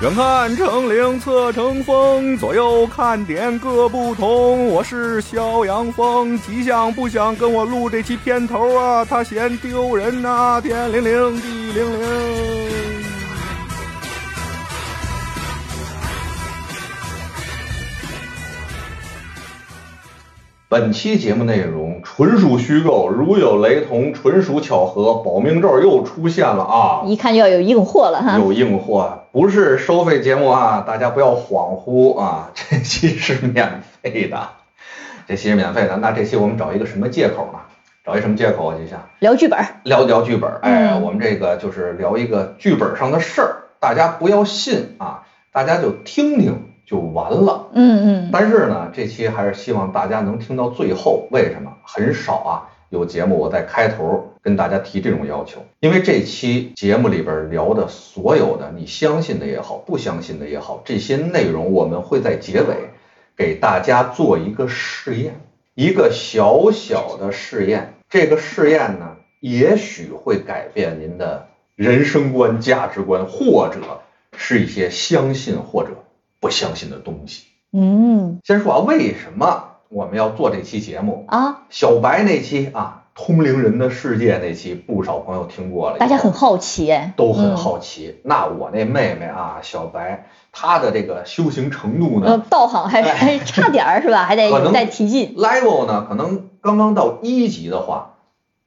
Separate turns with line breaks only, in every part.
远看成岭侧成峰，左右看点各不同。我是肖阳峰，吉祥不想跟我录这期片头啊，他嫌丢人呐、天灵灵，地灵灵。
本期节目内容纯属虚构，如有雷同，纯属巧合。保命咒又出现了啊！
一看就要有硬货了哈。
有硬货，不是收费节目啊，大家不要恍惚啊！这期是免费的，这期是免费的。那这期我们找一个什么借口呢？找一什么借口啊？就像
聊剧本，
聊聊剧本。哎，
嗯
我们这个就是聊一个剧本上的事儿，大家不要信啊，大家就听听就完了。
嗯嗯，
但是呢，这期还是希望大家能听到最后。为什么？很少啊，有节目我在开头跟大家提这种要求，因为这期节目里边聊的所有的你相信的也好，不相信的也好，这些内容我们会在结尾给大家做一个试验，一个小小的试验。这个试验呢，也许会改变您的人生观、价值观，或者是一些相信或者不相信的东西。
嗯
先说啊，为什么我们要做这期节目？
啊，
小白那期啊，通灵人的世界那期，不少朋友听过了，
大家很好奇哎，
都很
嗯
好奇。那我那妹妹啊，小白，她的这个修行程度
呃
呢，
道行还
哎
还差点儿是吧？还得
可能
有待提进。
level 呢，可能刚刚到一级的话，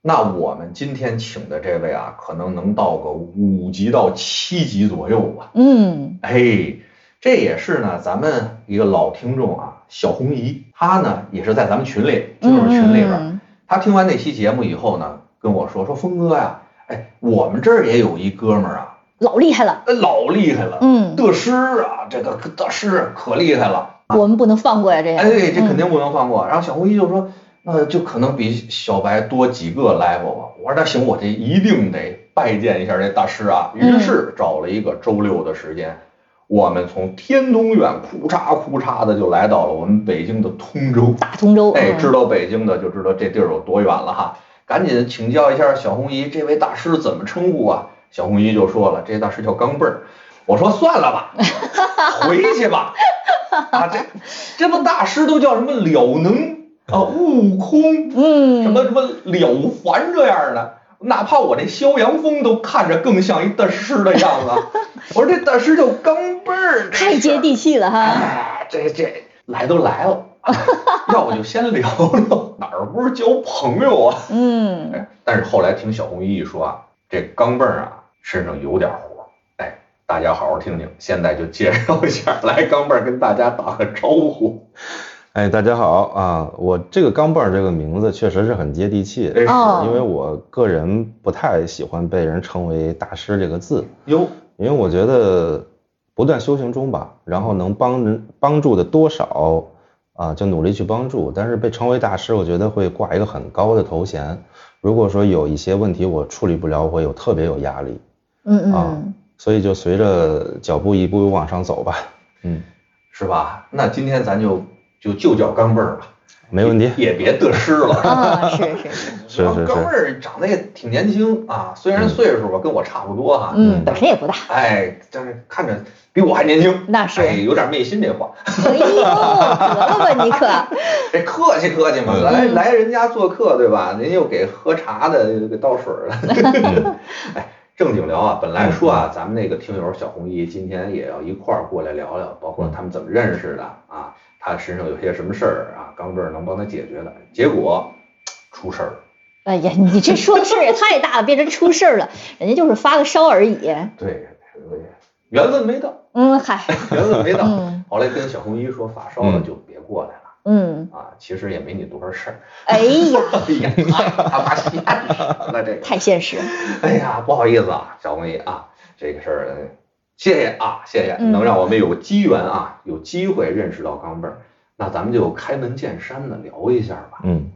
那我们今天请的这位啊，可能能到个五级到七级左右吧。
嗯
哎，这也是呢，咱们一个老听众啊，小红姨，她呢也是在咱们群里，就是群里边，
嗯
她听完那期节目以后呢，跟我说说峰哥呀，哎，我们这儿也有一哥们儿啊，
老厉害了。
呃老厉害了，
嗯，
得师啊，这个得师可厉害了，
我们不能放过呀，这个。
哎，这肯
嗯
定不能放过。然后小红姨就说，那就可能比小白多几个 level 吧。我说那行，我这一定得拜见一下这大师啊。
嗯
于是找了一个周六的时间，我们从天通苑库嚓库嚓的就来到了我们北京的通州。
大通州。
哎，
嗯
知道北京的就知道这地儿有多远了哈。赶紧请教一下小红姨，这位大师怎么称呼啊？小红姨就说了，这大师叫钢镚儿。我说算了吧，回去吧。啊，这这不大师都叫什么了能啊、悟空，
嗯，
什么什么了凡这样的，哪怕我这萧阳峰都看着更像一大师的样子。我说这大师叫钢镚儿，
太接地气了哈。
哎，这这来都来了，哎 要不就先聊聊，哪儿不是交朋友啊？
嗯，
哎，但是后来听小红衣一说啊，这钢镚儿啊身上有点活，哎，大家好好听听，现在就介绍一下，来钢镚儿跟大家打个招呼。
哎，大家好啊！我这个钢镚儿这个名字确实是很接地气，
哎是
哦
因为我个人不太喜欢被人称为大师这个字，
哟，
因为我觉得不断修行中吧，然后能帮人帮助的多少啊，就努力去帮助。但是被称为大师，我觉得会挂一个很高的头衔。如果说有一些问题我处理不了，我会有特别有压力
嗯
啊
嗯，，
所以就随着脚步一步步往上走吧。嗯，
是吧？那今天咱就就就叫钢镚儿吧，
没问题。
也别得失了。
啊，是是是，
钢镚，儿长得也挺年轻啊，虽然岁数吧跟我差不多哈，
嗯，本身也不大。
哎，但是看着比我还年轻，
那是
哎，有点昧心这话。
哎呦，得了吧你可。
这客气客气嘛，
嗯
来来人家做客对吧？您又给喝茶的，又给倒水的。哎，正经聊啊，本来说啊，咱们那个听友小红衣今天也要一块儿过来聊聊，包括他们怎么认识的啊，他身上有些什么事儿啊，钢镚儿能帮他解决的。结果出事儿了，
哎呀，你这说的事儿也太大了，变成出事儿了。人家就是发个烧而已。
对，缘分没到，
嗯，嗨，
缘分没到。
嗯
后来跟小红衣说发烧了就别过来了。
嗯，
啊，其实也没你多少事儿。
哎呀，
哎呀，太他妈现实了这个。
太现实。
哎呀，不好意思啊，小红姨啊，这个事儿，呃谢谢啊，谢谢，
嗯
能让我们有机缘啊，有机会认识到钢镚儿，那咱们就开门见山的聊一下吧。
嗯。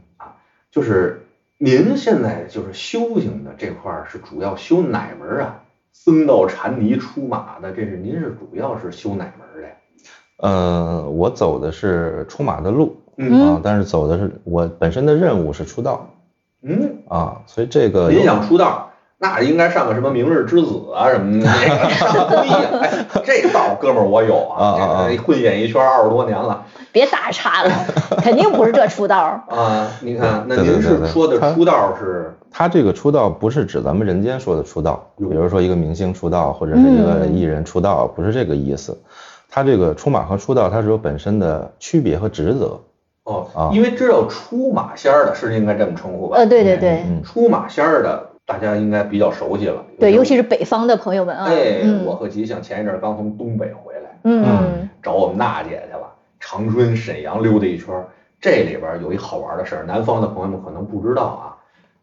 就是您现在就是修行的这块儿是主要修哪门啊？僧道禅尼出马的，这是您是主要是修哪门的呀？
呃，我走的是出马的路
嗯
啊，但是走的是我本身的任务是出道
嗯，
啊，所以这个
您想出道，那应该上个什么明日之子啊什么的，那个上综艺啊。哎，这道哥们儿我有
啊
混演艺圈二十多年了
别打岔了，肯定不是这出道。
啊。你看，那您是说的出道是
他这个出道不是指咱们人间说的出道，比如说一个明星出道或者是一个
嗯
艺人出道，不是这个意思。他这个出马和出道，它是有本身的区别和职责。
哦
啊，
因为知道出马仙儿的是应该这么称呼吧？
呃，对对对
嗯，
出马仙儿的大家应该比较熟悉了。
对，尤其是北方的朋友们啊，
哎，
嗯
我和吉祥前一阵刚从东北回来，
嗯
嗯
找我们娜姐去了，长春、沈阳溜达一圈。这里边有一好玩的事儿，南方的朋友们可能不知道啊，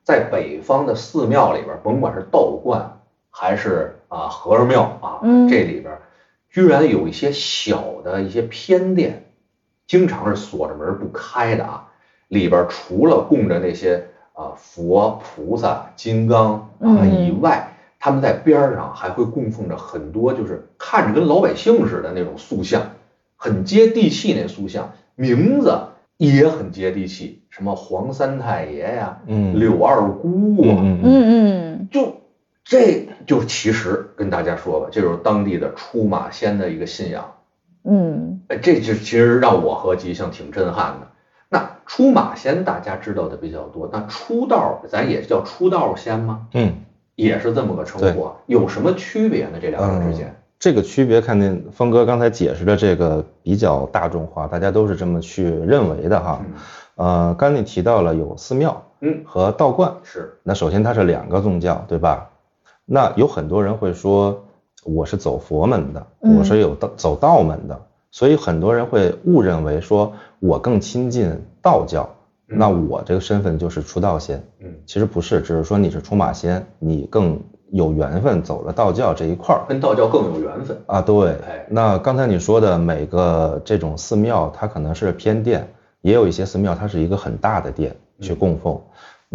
在北方的寺庙里边，甭管是道观还是啊和尚庙啊，
嗯
这里边居然有一些小的一些偏殿，经常是锁着门不开的啊。里边除了供着那些啊佛、菩萨、金刚啊
嗯
以外，他们在边儿上还会供奉着很多就是看着跟老百姓似的那种塑像，很接地气那塑像，名字也很接地气，什么黄三太爷呀、
嗯
柳二姑啊，
嗯嗯嗯
嗯嗯
就这就其实跟大家说吧，这就是当地的出马仙的一个信仰。
嗯
哎，这就其实让我和吉祥挺震撼的。那出马仙大家知道的比较多，那出道咱也叫出道仙吗？
嗯，
也是这么个称呼啊，有什么区别呢？这两者之间？
这个区别看见峰哥刚才解释的这个比较大众化，大家都是这么去认为的哈。
嗯
呃，刚才你提到了有寺庙
嗯，
和道观，
是，
那首先它是两个宗教，对吧？那有很多人会说我是走佛门的，
嗯
我是有道走道门的，所以很多人会误认为说我更亲近道教，
嗯
那我这个身份就是出道仙。
嗯，
其实不是，只是说你是出马仙，你更有缘分走了道教这一块儿。
跟道教更有缘分。
啊，对
哎，
那刚才你说的每个这种寺庙，它可能是偏殿，也有一些寺庙它是一个很大的殿去供奉，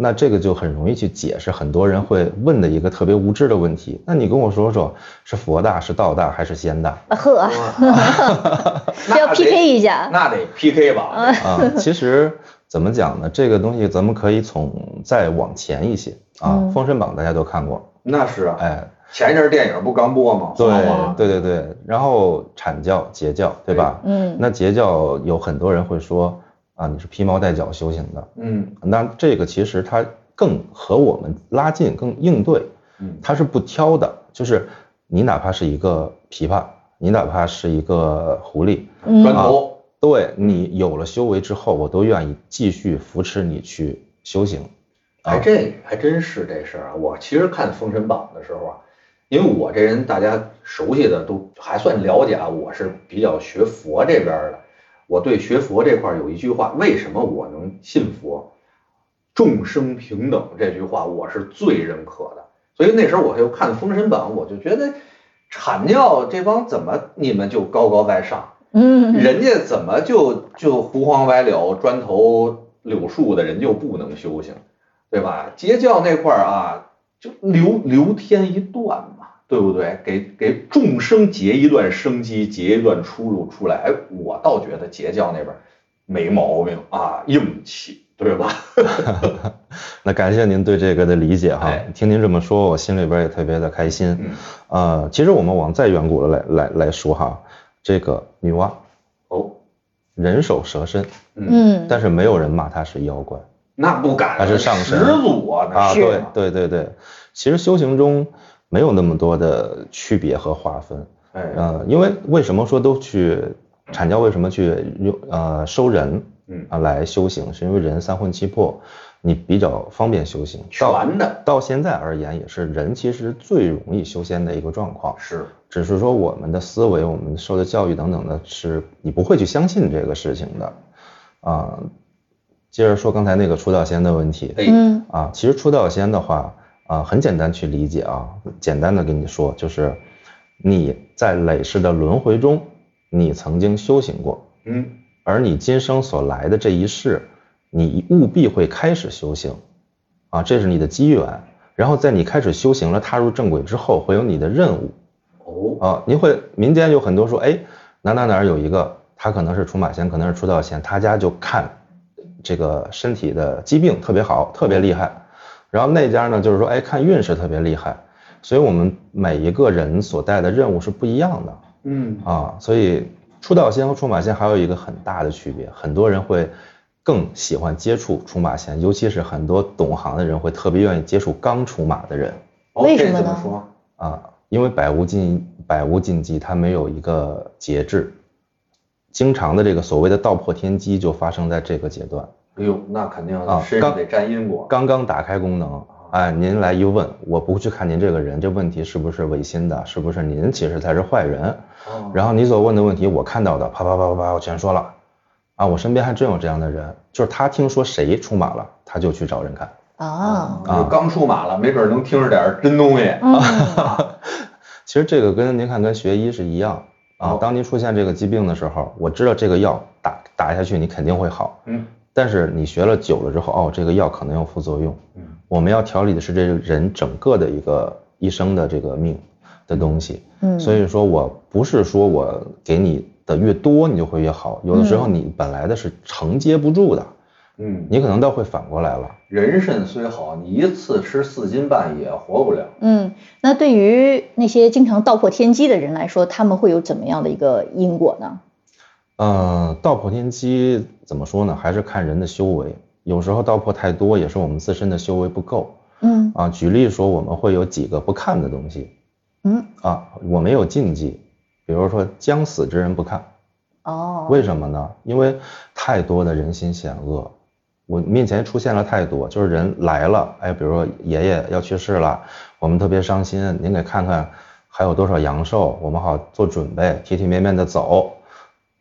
那这个就很容易去解释很多人会问的一个特别无知的问题。那你跟我说说，是佛大是道大还是仙大？
啊呵，
那
要 PK 一下，
那得 PK 吧？
啊，其实怎么讲呢？这个东西咱们可以从再往前一些啊，
嗯
封神榜》大家都看过，
那是啊，
哎，
前一阵儿电影不刚播吗？
对对对对，然后阐教、截教，对吧？
嗯
那截教有很多人会说啊，你是披毛戴角修行的，
嗯
那这个其实它更和我们拉近、更应对，
嗯
它是不挑的，就是你哪怕是一个琵琶，你哪怕是一个狐狸，
嗯
砖头，
对你有了修为之后，我都愿意继续扶持你去修行。
哎这还真是这事儿啊！我其实看《封神榜》的时候啊，因为我这人大家熟悉的都还算了解啊，我是比较学佛这边的。我对学佛这块儿有一句话，为什么我能信佛？众生平等这句话我是最认可的。所以那时候我就看《封神榜》，我就觉得阐教这帮怎么你们就高高在上？
嗯
人家怎么就就胡黄歪柳砖头柳树的人就不能修行，对吧？截教那块儿啊，就留留天一段嘛，对不对？给给众生结一段生机，结一段出路出来。哎，我倒觉得截教那边没毛病啊，硬气，对吧？
那感谢您对这个的理解哈
哎，
听您这么说，我心里边也特别的开心。
嗯，
呃，其实我们往再远古的来来来说哈，这个女娲
哦，
人首蛇身，
嗯，
嗯，
但是没有人骂她是妖怪
那不敢，
她是上神
始祖啊，
啊。对对对对，其实修行中没有那么多的区别和划分。
哎，
呃，因为为什么说都去阐教为什么去用呃收人
嗯，
啊来修行，是因为人三魂七魄，你比较方便修行。到
全的
到现在而言，也是人其实最容易修仙的一个状况。
是，
只是说我们的思维、我们受的教育等等的，是你不会去相信这个事情的。啊、接着说刚才那个出道仙的问题
哎，
嗯
啊，其实出道仙的话啊，很简单去理解啊，简单的跟你说，就是你在累世的轮回中，你曾经修行过，
嗯，
而你今生所来的这一世，你务必会开始修行，啊，这是你的机缘。然后在你开始修行了，踏入正轨之后，会有你的任务
哦，
啊。您会民间有很多说，哎，哪哪哪儿有一个，他可能是出马仙，可能是出道仙，他家就看这个身体的疾病特别好，特别厉害。然后那家呢，就是说，哎，看运势特别厉害，所以我们每一个人所带的任务是不一样的
嗯
啊。所以出道仙和出马仙还有一个很大的区别，很多人会更喜欢接触出马仙，尤其是很多懂行的人会特别愿意接触刚出马的人
哦
为什么呢
这怎么说？
啊，因为百无禁百无禁忌，它没有一个节制，经常的这个所谓的道破天机就发生在这个阶段。
哎呦，那肯定
啊刚
身上得沾因果。
刚刚打开功能，哎，您来一问，我不去看您这个人，这问题是不是违心的，是不是您其实才是坏人？
哦
然后你所问的问题，我看到的，啪啪啪啪啪，我全说了。啊，我身边还真有这样的人，就是他听说谁出马了，他就去找人看。
啊，
就刚出马了，没准能听着点儿真东西。
嗯，
其实这个跟您看跟学医是一样啊
哦，
当您出现这个疾病的时候，我知道这个药打打下去你肯定会好，
嗯
但是你学了久了之后，哦，这个药可能有副作用。
嗯
我们要调理的是这个人整个的一个一生的这个命的东西。
嗯
所以说我不是说我给你的越多你就会越好，有的时候你本来的是承接不住的，
嗯，
你可能倒会反过来了。
人参虽好，你一次吃四斤半也活不了。
嗯，那对于那些经常道破天机的人来说，他们会有怎么样的一个因果呢？
呃，道破天机怎么说呢？还是看人的修为。有时候道破太多，也是我们自身的修为不够
嗯
啊。举例说，我们会有几个不看的东西
嗯，
啊，我没有禁忌，比如说将死之人不看。
哦，
为什么呢？因为太多的人心险恶，我面前出现了太多，就是人来了，哎，比如说爷爷要去世了，我们特别伤心，您给看看还有多少阳寿，我们好做准备，体体面面的走。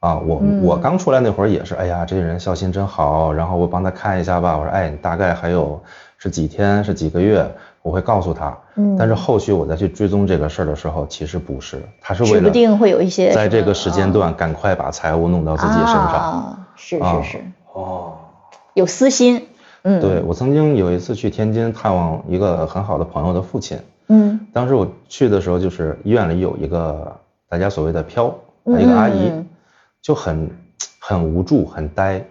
啊，我
嗯
我刚出来那会儿也是，哎呀，这个人孝心真好，然后我帮他看一下吧，我说，哎，你大概还有是几天，是几个月，我会告诉他。
嗯
但是后续我再去追踪这个事儿的时候，其实不是，他是为了
指不定会有一些
在这个时间段赶快把财务弄到自己身上。
啊，是
啊
是是，
哦，
有私心。嗯，
对，我曾经有一次去天津探望一个很好的朋友的父亲，
嗯，
当时我去的时候，就是医院里有一个大家所谓的飘，
嗯
一个阿姨
嗯
就很很无助、很呆，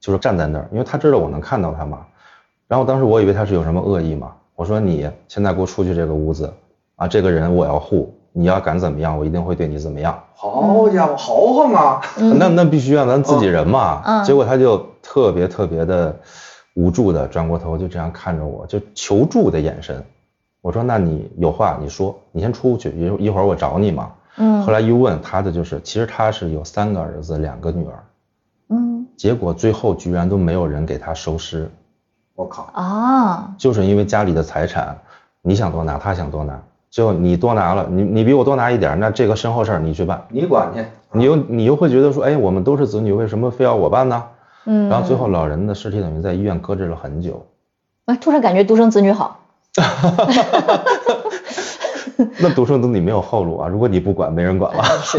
就是站在那儿，因为他知道我能看到他嘛。然后当时我以为他是有什么恶意嘛，我说你现在给我出去这个屋子啊，这个人我要护，你要敢怎么样，我一定会对你怎么样。
好家伙，豪横啊！
嗯
那那必须啊，咱自己人嘛。
嗯
结果他就特别特别的无助的转过头，就这样看着我，就求助的眼神。我说：“那你有话你说，你先出去，一一会儿我找你嘛。”
嗯
后来一问，他的就是，其实他是有三个儿子，两个女儿，
嗯
结果最后居然都没有人给他收尸，
我靠，
啊，
就是因为家里的财产，你想多拿，他想多拿，最后你多拿了，你你比我多拿一点，那这个身后事儿你去办，
你管去。
你又你又会觉得说，哎，我们都是子女，为什么非要我办呢？
嗯，
然后最后老人的尸体等于在医院搁置了很久。
啊，突然感觉独生子女好。
那独生子女没有后路啊！如果你不管，没人管了。
是，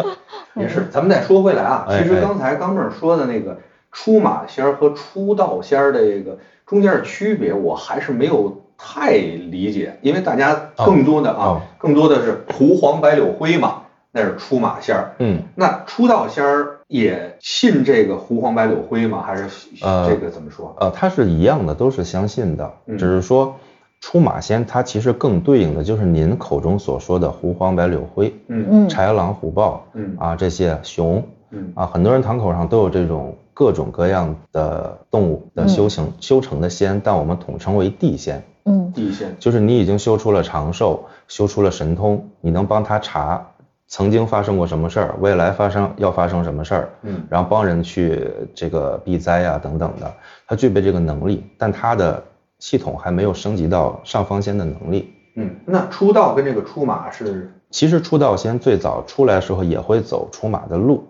也是，咱们再说回来啊，其实刚才刚妹儿说的那个出马仙儿和出道仙儿的这个中间的区别，我还是没有太理解，因为大家更多的啊，
哦
更多的是胡黄白柳灰嘛，那是出马仙儿。
嗯，
那出道仙儿也信这个狐黄白柳灰吗？还是
呃
这个怎么说？
呃，它是一样的，都是相信的，
嗯
只是说出马仙它其实更对应的就是您口中所说的狐黄白柳灰、
嗯
嗯
豺狼虎豹
嗯
啊这些熊
嗯
啊，很多人堂口上都有这种各种各样的动物的修行、修成的仙，但我们统称为地仙。
嗯
地仙。
就是你已经修出了长寿，修出了神通，你能帮他查曾经发生过什么事儿，未来发生要发生什么事儿，
嗯
然后帮人去这个避灾啊、等等的，他具备这个能力，但他的系统还没有升级到上方仙的能力。
嗯，那出道跟这个出马是
其实出道仙最早出来的时候也会走出马的路，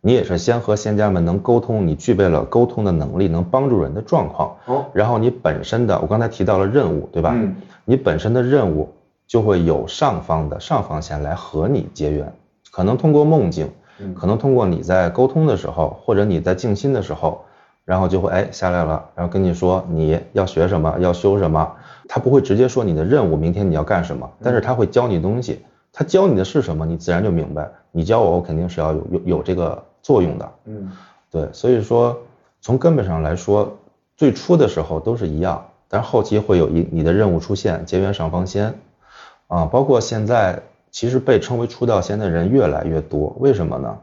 你也是先和仙家们能沟通，你具备了沟通的能力，能帮助人的状况，
哦，
然后你本身的，我刚才提到了任务，对吧？
嗯
你本身的任务就会有上方的上方仙来和你结缘，可能通过梦境，
嗯
可能通过你在沟通的时候，或者你在静心的时候，然后就会哎下来了，然后跟你说你要学什么，要修什么，他不会直接说你的任务，明天你要干什么，但是他会教你东西，他教你的是什么，你自然就明白，你教我，我肯定是要有有有这个作用的，
嗯。
对，所以说从根本上来说，最初的时候都是一样，但是后期会有一你的任务出现，结缘上方仙，啊，包括现在其实被称为出道仙的人越来越多，为什么呢？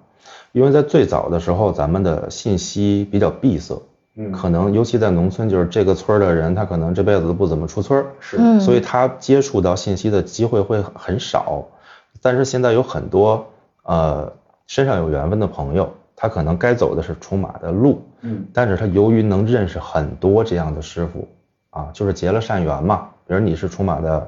因为在最早的时候，咱们的信息比较闭塞，
嗯
可能尤其在农村，就是这个村的人，他可能这辈子都不怎么出村儿，
是
嗯
所以他接触到信息的机会会很少。但是现在有很多呃身上有缘分的朋友，他可能该走的是出马的路，
嗯
但是他由于能认识很多这样的师傅啊，就是结了善缘嘛。比如你是出马的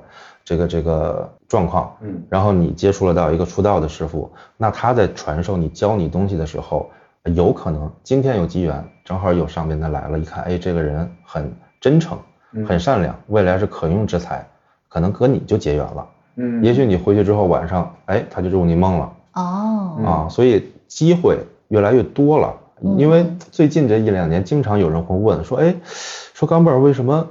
这个这个状况，
嗯。
然后你接触了到一个出道的师傅，那他在传授你教你东西的时候，有可能今天有机缘，正好有上边的来了，一看，哎，这个人很真诚，
嗯。
很善良，未来是可用之才，可能和你就结缘了。
嗯，
也许你回去之后晚上，哎，他就入你梦了。
哦，
啊，所以机会越来越多了。
嗯。
因为最近这一两年，经常有人会问说，哎，说钢镚儿为什么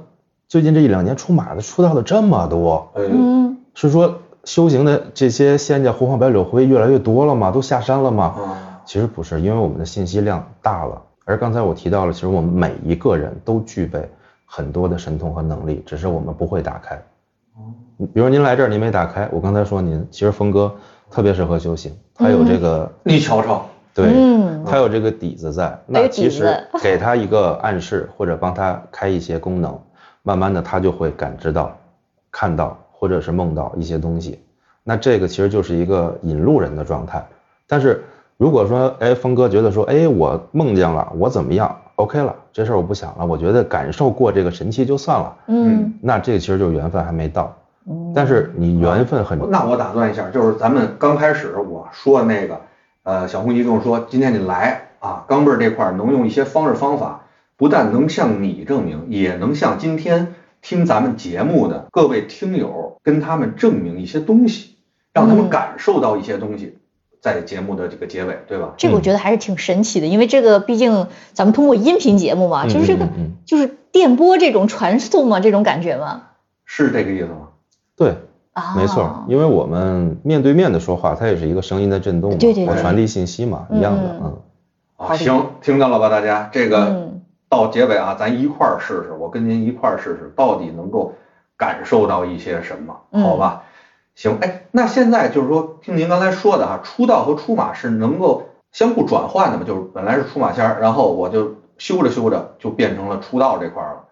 最近这一两年出马的出道的这么多？
哎
嗯
是说修行的这些仙家胡黄白柳灰越来越多了吗？都下山了吗？
啊
其实不是，因为我们的信息量大了。而刚才我提到了，其实我们每一个人都具备很多的神通和能力，只是我们不会打开。
哦
比如您来这儿，您没打开，我刚才说您，其实峰哥特别适合修行，他有这个，
你瞧瞧，
对，
嗯
他有这个底子在。那其实 给他一个暗示，或者帮他开一些功能，慢慢的他就会感知到、看到或者是梦到一些东西。那这个其实就是一个引路人的状态。但是如果说，哎，峰哥觉得说，哎，我梦见了，我怎么样？OK 了，这事儿我不想了，我觉得感受过这个神器就算了。
嗯
那这个其实就是缘分还没到。
嗯，
但是你缘分很，
那我打断一下，就是咱们刚开始我说的那个，呃，小红姨跟我说，今天你来啊，钢镚儿这块儿能用一些方式方法，不但能向你证明，也能向今天听咱们节目的各位听友跟他们证明一些东西，让他们
嗯。
感受到一些东西，在节目的这个结尾，对吧？
这个我觉得还是挺神奇的，因为这个毕竟咱们通过音频节目嘛，
嗯
就是这个就是电波这种传送嘛，这种感觉嘛。
是这个意思吗？
对，
啊，
没错，因为我们面对面的说话，它也是一个声音的震动嘛，
对对对。
我传递信息嘛，一样的，
嗯。
嗯，
啊，行，听到了吧，大家，这个
嗯
到结尾啊，咱一块儿试试，我跟您一块儿试试，到底能够感受到一些什么，
嗯
好吧？行，哎，那现在就是说，听您刚才说的哈，出道和出马是能够相互转换的嘛？就是本来是出马仙儿，然后我就修着修着就变成了出道这块儿了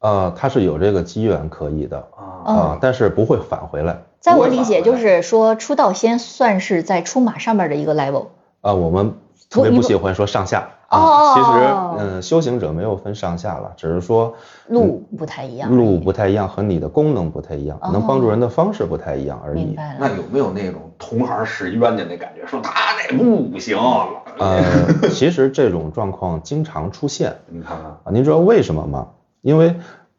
呃，它是有这个机缘可以的
啊。
嗯
啊，但是不会返回来
在我理解就是说出道仙算是在出马上面的一个 level。
啊，我们特别不喜欢说上下
哦
啊，其实嗯，修行者没有分上下了，只是说
路不太一样，
路不太一样和你的功能不太一样，
哦
能帮助人的方式不太一样而已。
明白了。
那有没有那种同行使冤家那感觉？说他那不行，
呃，其实这种状况经常出现。
你看看，
啊，您知道为什么吗？因为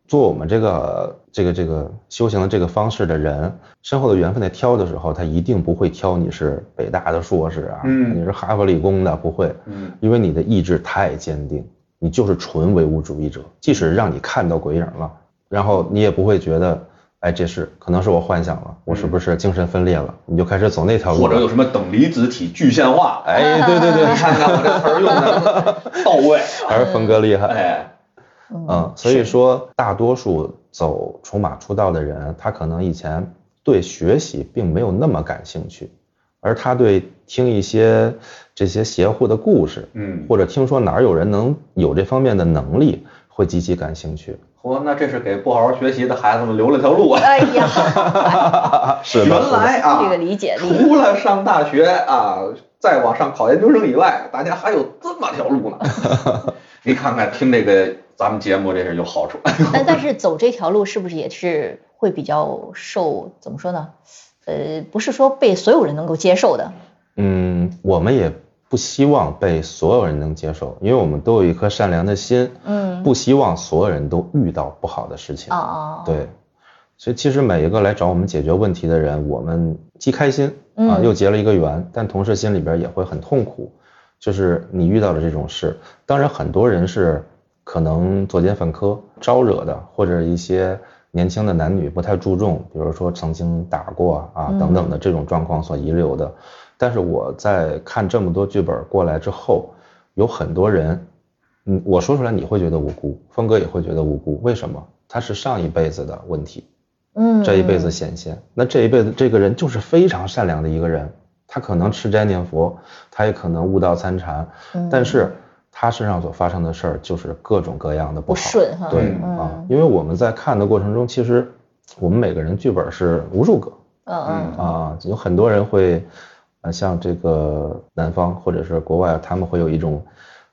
做我们这个这个这个修行的这个方式的人，身后的缘分在挑的时候，他一定不会挑你是北大的硕士啊，
嗯。
你是哈佛理工的，不会，
嗯。
因为你的意志太坚定，你就是纯唯物主义者，即使让你看到鬼影了，然后你也不会觉得，哎，这是可能是我幻想了，我是不是精神分裂了？你就开始走那条路，
或者有什么等离子体具象化？
哎，对对对。
你，看看我这词儿用的 到位，
还是峰哥厉害，
哎，
嗯，所以说大多数走出马出道的人，他可能以前对学习并没有那么感兴趣，而他对听一些这些邪乎的故事，
嗯，
或者听说哪儿有人能有这方面的能力，会极其感兴趣。
嚯，那这是给不好好学习的孩子们留了条路啊！
哎呀
是的，
原来啊，
这个理解力
除了上大学啊，再往上考研究生以外，大家还有这么条路呢。你看看，听这个咱们节目，这是有好处。
但 但是走这条路是不是也是会比较受怎么说呢？呃，不是说被所有人能够接受的。
嗯，我们也不希望被所有人能接受，因为我们都有一颗善良的心，
嗯，
不希望所有人都遇到不好的事情。
啊啊，，
对，所以其实每一个来找我们解决问题的人，我们既开心啊，
嗯
又结了一个缘，但同时心里边也会很痛苦，就是你遇到了这种事。当然，很多人是可能作奸犯科、招惹的，或者一些年轻的男女不太注重，比如说曾经打过啊
嗯
等等的这种状况所遗留的。但是我在看这么多剧本过来之后，有很多人，嗯，我说出来你会觉得无辜，峰哥也会觉得无辜，为什么？他是上一辈子的问题，
嗯，
这一辈子显现。那这一辈子这个人就是非常善良的一个人，他可能吃斋念佛，他也可能悟道参禅，
嗯
但是他身上所发生的事儿就是各种各样的不。
顺哈，
对
嗯
啊，因为我们在看的过程中，其实我们每个人剧本是无数个
嗯嗯
啊，有很多人会，呃，像这个南方或者是国外，他们会有一种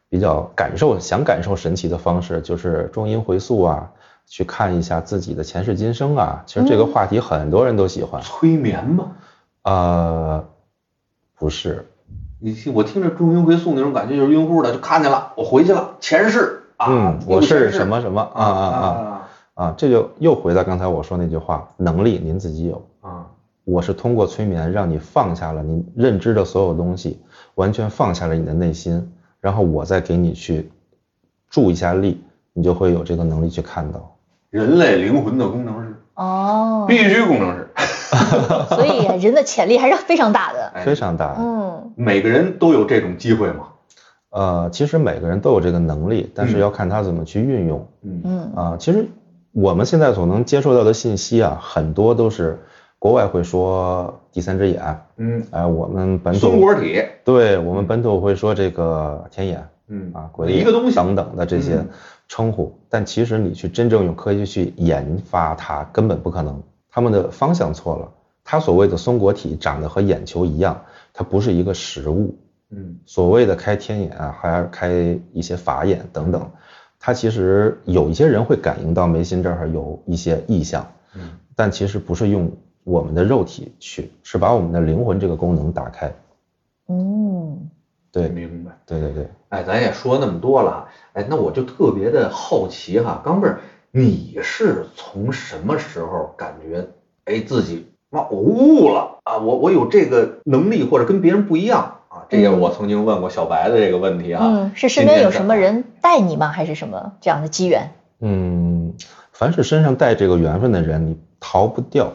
比较感受想感受神奇的方式，就是中阴回溯啊，去看一下自己的前世今生啊。其实这个话题很多人都喜欢，
催眠吗？
呃，不是，
你听我听着中阴回溯那种感觉，就是晕乎的就看见了，我回去了，前世啊，
嗯，我是什么什么啊啊啊啊，这就又回到刚才我说那句话，能力您自己有。
啊
我是通过催眠让你放下了你认知的所有东西，完全放下了你的内心，然后我再给你去助一下力，你就会有这个能力去看到。
人类灵魂的工程师，
哦，
必须工程师，
所以人的潜力还是非常大的，
哎
非常大。
嗯
每个人都有这种机会嘛。
呃，其实每个人都有这个能力，但是
嗯
要看他怎么去运用。
嗯
嗯
啊、其实我们现在所能接受到的信息啊，很多都是国外会说第三只眼，
嗯，
哎、我们本土
松
土
果体，
对我们本土会说这个天眼。
嗯
啊，
一个东西
等等的这些
嗯
称呼，但其实你去真正用科学去研发它，根本不可能。他们的方向错了。它所谓的松果体长得和眼球一样，它不是一个实物。
嗯
所谓的开天眼啊，还是开一些法眼等等，它其实有一些人会感应到眉心这儿有一些异象，
嗯
但其实不是用我们的肉体去，是把我们的灵魂这个功能打开。
嗯，
对，
明白。
对对对。
哎，咱也说那么多了，哎，那我就特别的好奇哈，钢妹儿，你是从什么时候感觉哎自己妈我悟了啊，我我有这个能力或者跟别人不一样啊？这也
是
我曾经问过小白的这个问题啊。
嗯，是身边有什么人带你吗？还是什么这样的机缘？
嗯，凡是身上带这个缘分的人，你逃不掉。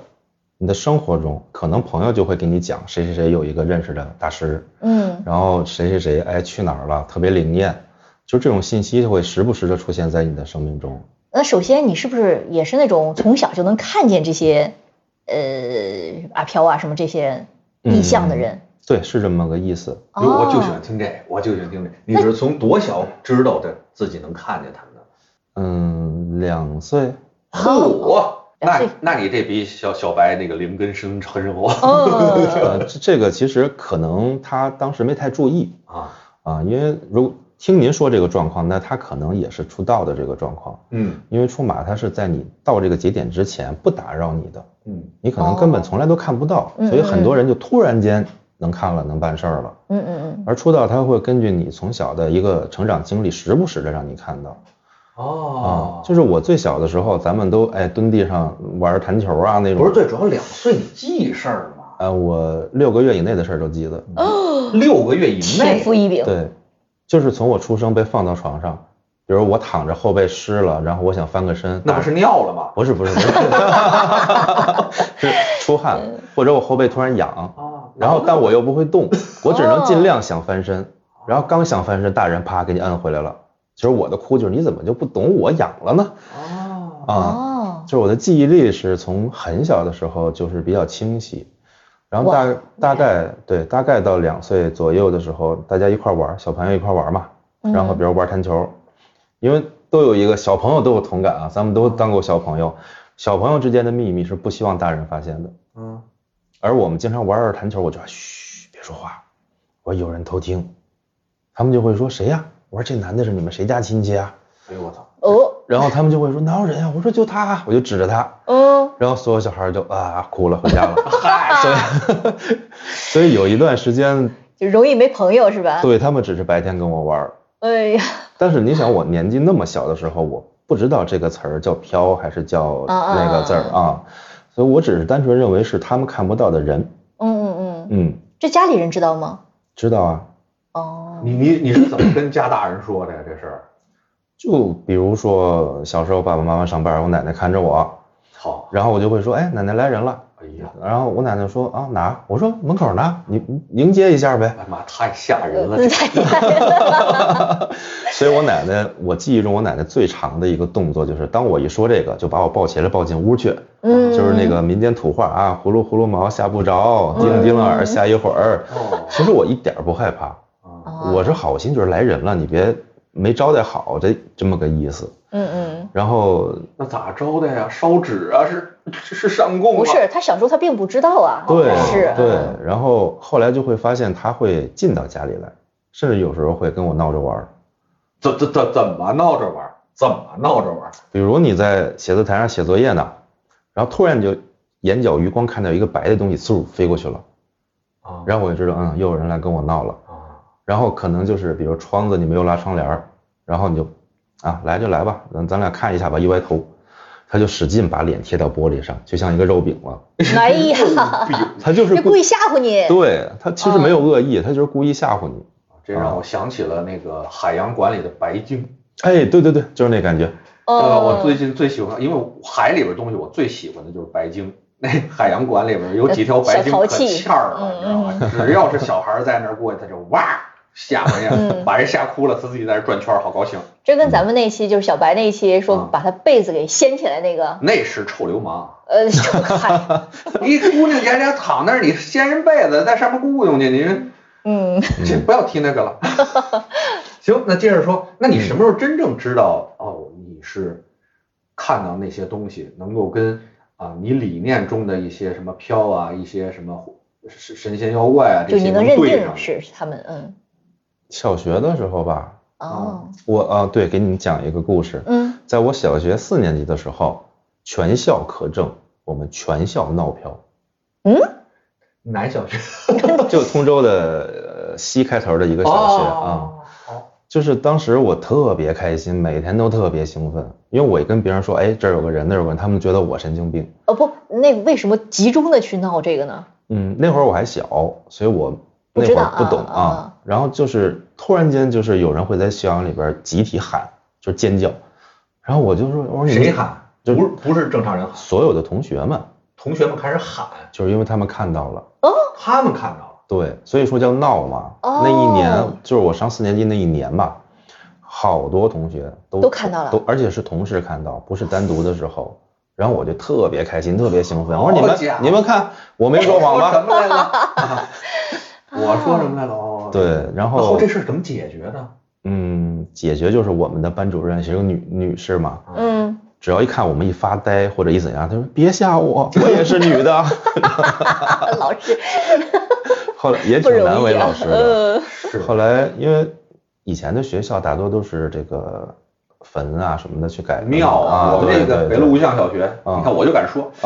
你的生活中，可能朋友就会给你讲谁谁谁有一个认识的大师，
嗯
然后谁谁谁哎去哪儿了，特别灵验，就这种信息会时不时的出现在你的生命中。
那首先你是不是也是那种从小就能看见这些呃阿飘啊什么这些意象的人？
对，是这么个意思。
哟，我就喜
哦
欢听这个，我就喜欢听这个。你是从多小知道的自己能看见他们的？
嗯，两岁，
哦
嚯，那那你这比小小白那个灵根深很厚
哦，
呃，这这个其实可能他当时没太注意
啊。
啊，因为如听您说这个状况，那他可能也是出道的这个状况。
嗯
因为出马它是在你到这个节点之前不打扰你的，
嗯
你可能根本从来都看不到，
嗯
所以很多人就突然间能看了，能办事儿了。
嗯嗯嗯，
而出道他会根据你从小的一个成长经历，时不时的让你看到
哦
啊。就是我最小的时候，咱们都哎蹲地上玩弹球啊那种，
不是最主要两岁你记事儿吗？
呃，我六个月以内的事儿都记得。
哦六个月以内
天赋异禀。
对，就是从我出生被放到床上，比如我躺着后背湿了，然后我想翻个身，
那不是尿了吗？
不是不是不是，是出汗，或者我后背突然痒，
啊，
然后但我又不会动，我只能尽量想翻身，然后刚想翻身，大人啪给你摁回来了。其实我的哭就是你怎么就不懂我痒了呢？
哦
啊，
哦，
就是我的记忆力是从很小的时候就是比较清晰，然后大大概对大概到两岁左右的时候，大家一块玩，小朋友一块玩嘛，然后比如玩弹球，因为都有一个小朋友都有同感啊，咱们都当过小朋友，小朋友之间的秘密是不希望大人发现的，
嗯。
而我们经常玩玩弹球，我就说嘘别说话，我说有人偷听，他们就会说谁呀、我说这男的是你们谁家亲戚啊？
哎呦我操！
哦，
然后他们就会说哪有人啊、我说就他，我就指着他，
嗯，
然后所有小孩就啊哭了回家了。
嗨，
所以 所以有一段时间，
就容易没朋友是吧？
对他们只是白天跟我玩儿，
哎呀，
但是你想我年纪那么小的时候，我不知道这个词儿叫飘还是叫
啊
那个字儿啊，所以我只是单纯认为是他们看不到的人。
嗯嗯嗯，
嗯，
这家里人知道吗？
知道啊。
哦，
你你你是怎么跟家大人说的呀？这事儿？
就比如说小时候爸爸妈妈上班，我奶奶看着我，
好，
然后我就会说，哎，奶奶来人了，
哎呀，
然后我奶奶说啊哪？我说门口呢，你你迎接一下呗。
哎妈，太吓人了！
嗯太 吓人了。
所以我奶奶，我记忆中我奶奶最长的一个动作就是，当我一说这个，就把我抱起来抱进屋去，
嗯，
就是那个民间土话啊，葫芦葫芦毛吓不着，
嗯
叮叮耳吓一会儿。
哦，
其实我一点儿不害怕，我是好心，就是来人了，你别没招待好，这这么个意思。
嗯嗯，
然后
那咋招待呀？烧纸啊？是是 是上供啊？
不是，他小时候他并不知道啊。
对
是。
对
嗯，
然后后来就会发现他会进到家里来，甚至有时候会跟我闹着玩儿。
怎怎怎怎么闹着玩儿？怎么闹着玩儿？
比如你在写字台上写作业呢，然后突然就眼角余光看到一个白的东西嗖飞过去了，
啊
然后我就知道，嗯，又有人来跟我闹了。
啊，
然后可能就是比如窗子你没有拉窗帘儿，然后你就啊来就来吧，咱咱俩看一下吧，一歪头，他就使劲把脸贴到玻璃上，就像一个肉饼了。
哎呀，
他就是
这故意吓唬你。
对他其实没有恶意，他就是故意吓唬你。
这让我想起了那个海洋馆里的白鲸。
哎，对对对，就是那感觉。
呃，
哦。
我最近最喜欢，因为海里边东西我最喜欢的就是白鲸。那海洋馆里边有几条白鲸可欠儿了，你知道吗？只要是小孩儿在那儿过去，他就哇吓人家，
嗯
把人吓哭了，他自己在那儿转圈，好高兴。
这跟咱们那期就是小白那期说
啊
把他被子给掀起来那个，
那是臭流氓！
呃，就 嗨，
你姑娘家家躺那儿，你掀人被子，在上面雇佣去，你
嗯，
这不要提那个了。行，那接着说，那你什么时候真正知道哦，你是看到那些东西能够跟啊你理念中的一些什么飘啊，一些什么神神仙妖怪啊这些
能认
对上
定是他们，嗯，
小学的时候吧，
哦，
我啊对，给你们讲一个故事。
嗯，
在我小学四年级的时候，全校可证，我们全校闹票。
嗯，哪小学？
就通州的呃西开头的一个小学啊。
哦
就是当时我特别开心，每天都特别兴奋，因为我一跟别人说，哎，这儿有个人，那儿有个人，他们觉得我神经病。
哦不，那为什么集中的去闹这个呢？
嗯，那会儿我还小，所以我那会儿不懂
啊啊
然后就是突然间就是有人会在校园里边集体喊，就是尖叫，然后我就说，我说你
谁？喊？
就
不是不是正常人喊，
所有的同学们，
同学们开始喊，
就是因为他们看到了。
哦他们看到了。
对，所以说叫闹嘛。
哦
那一年就是我上四年级那一年吧，好多同学都
都看到了
都而且是同时看到，不是单独的时候。然后我就特别开心，特别兴奋。我说你们你们看，我没说谎
我说什？么来了？啊 我说什么来了？哦，
对，然
然后
后
这事儿怎么解决的？
嗯，解决就是我们的班主任是个女女士嘛，
嗯，
只要一看我们一发呆或者一怎样，她说别吓我，我也是女的。
老师
后来也挺难为老，师的。
呃，
是
后来因为以前的学校大多都是这个坟啊什么的去改
庙
啊，
我们那个北锣鼓巷小学，
啊
你看我就敢说，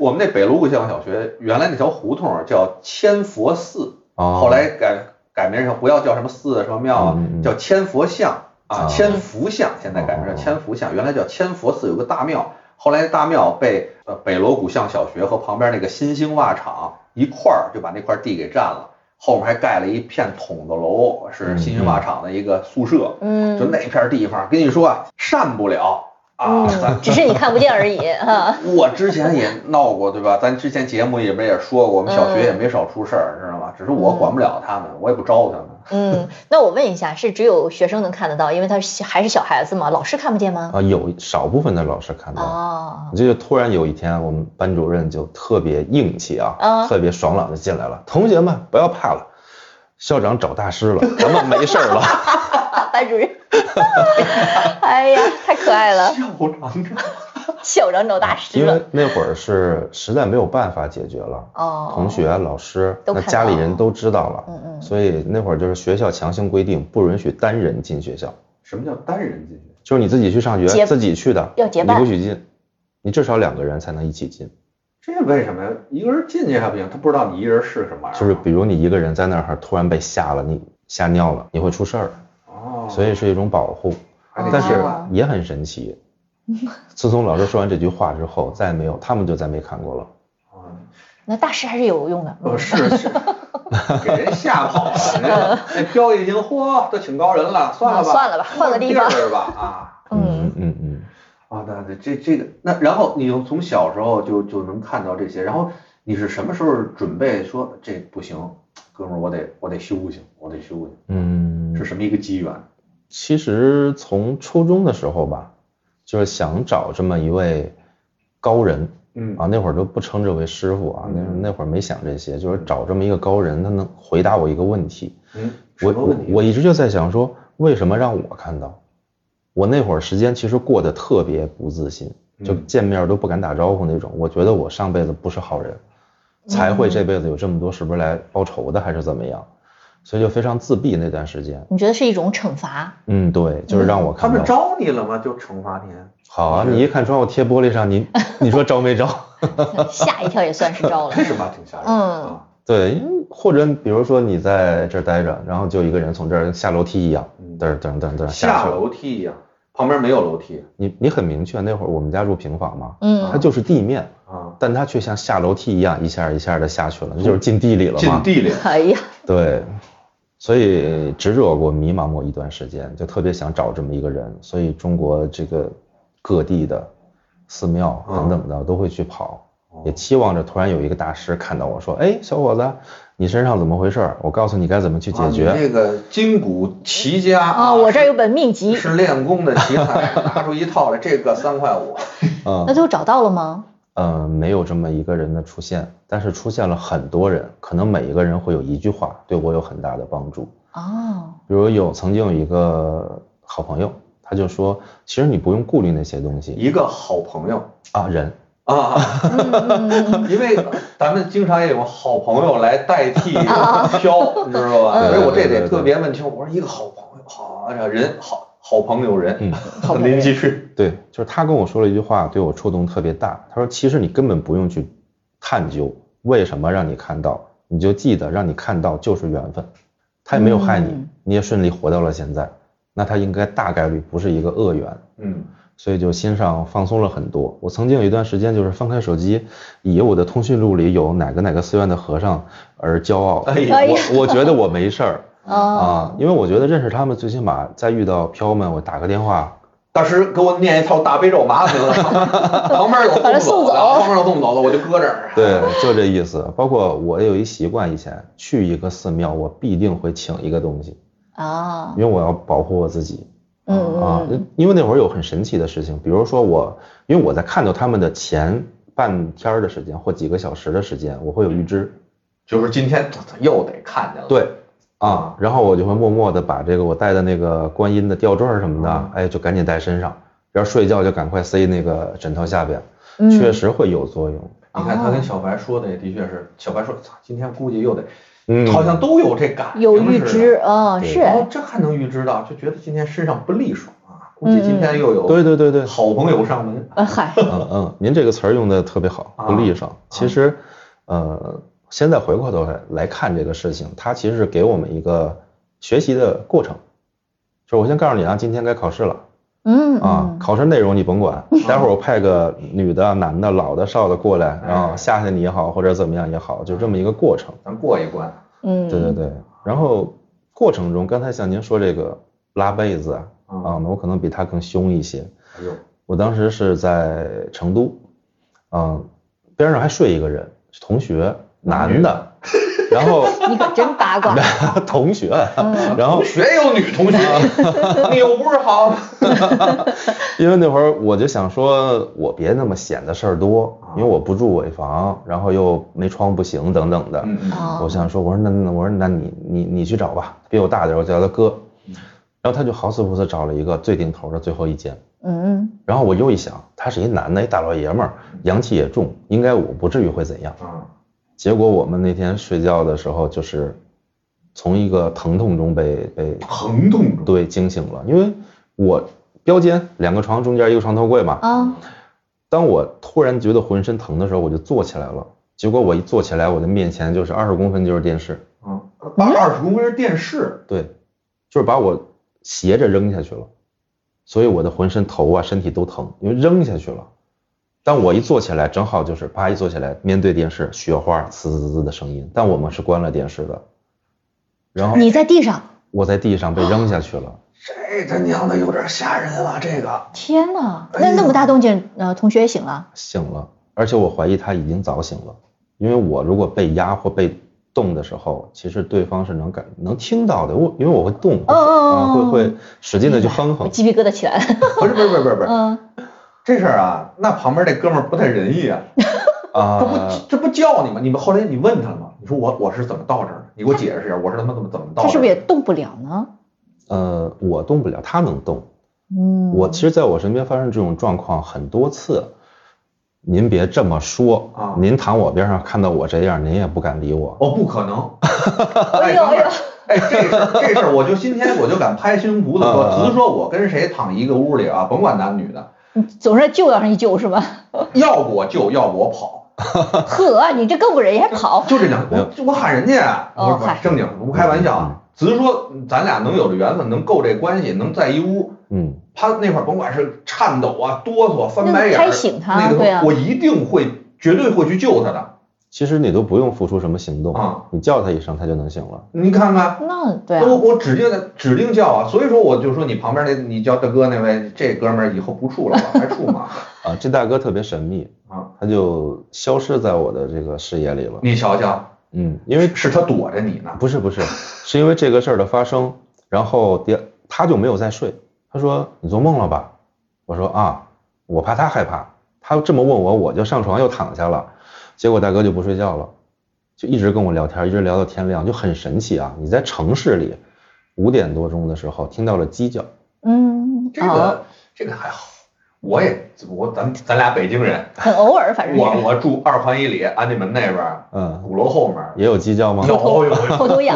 我们那北锣鼓巷小学原来那条胡同叫千佛寺，
哦
后来改改名成不要叫什么寺什么庙啊叫千佛像啊，
哦。
千佛像，现在改名叫千佛像，原来叫千佛寺有个大庙，后来大庙被呃北锣鼓巷小学和旁边那个新兴袜厂一块儿就把那块地给占了。后面还盖了一片筒子楼，是新兴袜厂的一个宿舍。
嗯。
就那片地方，跟你说啊，善不了啊。
只是你看不见而已 啊。
我之前也闹过，对吧？咱之前节目里边也说过，我们小学也没少出事儿，知道吗？只是我管不了他们，我也不招他们。
嗯，那我问一下，是只有学生能看得到，因为他是还是小孩子嘛，老师看不见吗？
啊，有少部分的老师看到。
哦，
这就突然有一天，我们班主任就特别硬气啊，
啊
特别爽朗的进来了。同学们不要怕了，校长找大师了，咱们没事儿了。
班主任，哎呀，太可爱了，大师
因为。那会儿是实在没有办法解决了，
哦，
同学、老师，那家里人都知道了，
嗯嗯
所以那会儿就是学校强行规定不允许单人进学校，
什么叫单人进去？
就是你自己去上
结
学，自己去的，
要结伴
你不许进，你至少两个人才能一起进。
这为什么呀？一个人进去还不行？他不知道你一人是什么玩意儿。
就是比如你一个人在那儿突然被吓了，你吓尿了，你会出事儿，
哦，
所以是一种保护。但是
哦
也很神奇，自从老师说完这句话之后，再也没有，他们就再没看过了。
哦
那大师还是有用的。
呃是是，给人吓跑了。人家 那飘一听，嚯，都请高人了，算了吧，
啊算了吧换个地方
吧啊。
嗯，
嗯嗯，
啊，那那这这个那，然后你又从小时候就就能看到这些，然后你是什么时候准备说这不行，哥们儿，我得我得修行，我得修行，
嗯，
是什么一个机缘？
其实从初中的时候吧，就是想找这么一位高人
嗯
啊，那会儿都不称之为师傅啊，那
嗯
那会儿没想这些，就是找这么一个高人，他能回答我一个问题。
嗯，
我我一直就在想说，为什么让我看到？我那会儿时间其实过得特别不自信，就
嗯
见面都不敢打招呼那种。我觉得我上辈子不是好人，才会这辈子有这么多，是不是来报仇的还是怎么样？所以就非常自闭那段时间。
你觉得是一种惩罚？
嗯，对，就是让我看
他们。招你了吗？就惩罚你？
好啊，你一看窗户贴玻璃上，你你说招没招？
吓一跳也算是招了。
是吧？挺吓人。
嗯
啊
对，或者比如说你在这儿待着，然后就一个人从这儿下楼梯一样，
嗯
噔噔噔噔
下。楼梯一样，旁边没有楼梯
你你很明确，那会儿我们家住平房嘛，
嗯
它就是地面，
啊，
但它却像下楼梯一样一下一下的下去了，那就是进地里了嘛。
进地里。
哎呀，
对，所以执着过、迷茫过一段时间，就特别想找这么一个人，所以中国这个各地的寺庙等等的都会去跑，也期望着突然有一个大师看到我说：“哎，小伙子，你身上怎么回事？我告诉你该怎么去解决。
啊你这个筋骨奇家
啊，我这儿有本秘籍，
是练功的奇才，拿出一套来，这个三块五。
嗯
那最后找到了吗？
呃，没有这么一个人的出现，但是出现了很多人，可能每一个人会有一句话对我有很大的帮助。
哦，
比如有曾经有一个好朋友，他就说，其实你不用顾虑那些东西
一个好朋友
啊，人
啊，因为咱们经常也有好朋友来代替飘，你知道吧？
嗯
所以我这得特别问清楚，我说一个好朋友，好啊，这人好好朋友人
嗯，
好朋友
您继续。
对，就是他跟我说了一句话，对我触动特别大。他说，其实你根本不用去探究为什么让你看到，你就记得让你看到就是缘分，他也没有害你，
嗯
你也顺利活到了现在，那他应该大概率不是一个恶缘。
嗯
所以就心上放松了很多。我曾经有一段时间就是翻开手机，以我的通讯录里有哪个哪个寺院的和尚而骄傲。
哎呀
哎呀
我我觉得我没事儿啊
哦，，
因为我觉得认识他们，最起码再遇到飘们，我打个电话，
大师给我念一套大悲咒，麻烦您了。旁边有
送走
的，旁边有送走的，我就搁这儿。
对，就这意思。包括我有一习惯，以前去一个寺庙，我必定会请一个东西，
啊
因，为我要保护我自己。
嗯
啊
嗯，
因为那会儿有很神奇的事情，比如说我，因为我在看到他们的前半天儿的时间或几个小时的时间，我会有预知，
就是今天又得看见了。
对，啊，然后我就会默默的把这个我带的那个观音的吊坠儿什么的
嗯，
哎，就赶紧带身上，要睡觉就赶快塞那个枕头下边，
嗯
确实会有作用。
你看他跟小白说的也的确是，小白说，操，今天估计又得，
嗯，
好像都有这感觉
有预知。啊，
对
是
哦，这还能预知到，就觉得今天身上不利索啊，估计今天又有
对对对对，
好朋友上门。
呃嗨，
嗯嗯，您这个词儿用的特别好，
啊
不利索。其实，呃，现在回过头来来看这个事情，它其实是给我们一个学习的过程。就是我先告诉你啊，今天该考试了
嗯
啊，
嗯
考试内容你甭管，待会儿我派个女的、男的、老的、少的过来，
哎
然后吓吓你也好，或者怎么样也好，就这么一个过程。
咱过一关，
嗯，
对对对，然后过程中，刚才像您说这个拉被子啊，
嗯
啊，那我可能比他更凶一些。
哎呦，
我当时是在成都，嗯，边上还睡一个人，是同学，男的，然后
你可真八卦，
同学，
嗯。
然后
同学有女同学，你又不是好。
因为那会儿我就想说，我别那么显得事儿多，
啊
因为我不住尾房，然后又没窗不行等等的，我想说，我说那那我说那你你你去找吧，比我大点，我叫他哥，然后他就好死不死找了一个最顶头的最后一间。
嗯
然后我又一想，他是一男的，一大老爷们儿，阳气也重，应该我不至于会怎样。
啊，
结果我们那天睡觉的时候，就是从一个疼痛中被被
疼痛中，
对惊醒了，因为我标间两个床中间一个床头柜嘛，
啊，
当我突然觉得浑身疼的时候，我就坐起来了。结果我一坐起来，我的面前就是二十公分就是电视，
啊，把二十公分是电视，
对，就是把我斜着扔下去了，所以我的浑身头啊身体都疼，因为扔下去了。当我一坐起来，正好就是啪一坐起来，面对电视，雪花呲滋滋的声音。但我们是关了电视的，然后
你在地上，
我在地上被扔下去了，
这他娘的有点吓人了！这个。
天哪，那那么大动静，呃，同学也醒了，
醒了，而且我怀疑他已经早醒了，因为我如果被压或被动的时候，其实对方是能感能听到的，我因为我会动，
哦哦哦
啊会
哦
会使劲的去哼哼，
鸡皮疙瘩起来了。
不是不是不是不是不是，
嗯，
这事儿啊，那旁边这哥们儿不太仁义啊，啊这不
啊，
这不叫你吗？你们后来你问他了吗？你说我我是怎么到这儿的？你给我解释一下，我是他妈怎么怎么到这儿的？
他是不是也动不了呢？
呃，我动不了，他能动。
嗯，
我其实在我身边发生这种状况很多次，您别这么说
啊
您躺我边上看到我这样，您也不敢理我。
哦，不可能。
哎呦哎呦，
哎，这事儿这事儿，我就今天我就敢拍胸脯子说，
啊
只是说我跟谁躺一个屋里啊，甭管男女的，
你总是救要上一救是吧？
要不我救，要不我跑，
呵，你这更不仁义，还跑。
就这两，我我喊人家啊，
哦
不是正经，不开玩笑啊，只是说咱俩能有这缘分，能够这关系，能在一屋。
嗯，
他那会儿甭管是颤抖啊、哆嗦、翻白眼那个我一定会，绝对会去救他的。
其实你都不用付出什么行动
啊，
你叫他一声，他就能醒了。
你看看，
那对
我
啊，
我指定的指定叫啊，所以说我就说你旁边那你叫大哥那位，这哥们儿以后不处了吧，还处吗？
啊，这大哥特别神秘，
啊，
他就消失在我的这个视野里了。
你瞧瞧，
嗯，因为
是他躲着你呢。
不是不是，是因为这个事儿的发生，然后第二他就没有再睡。他说你做梦了吧？我说啊，我怕他害怕，他这么问我，我就上床又躺下了。结果大哥就不睡觉了，就一直跟我聊天，一直聊到天亮，就很神奇啊！你在城市里五点多钟的时候听到了鸡叫，
嗯，
这个这个还好，我也我咱咱俩北京人，
很偶尔，反正。
我我住二环以里安定门那边，
嗯，
鼓楼后面
也有鸡叫吗？
有有有，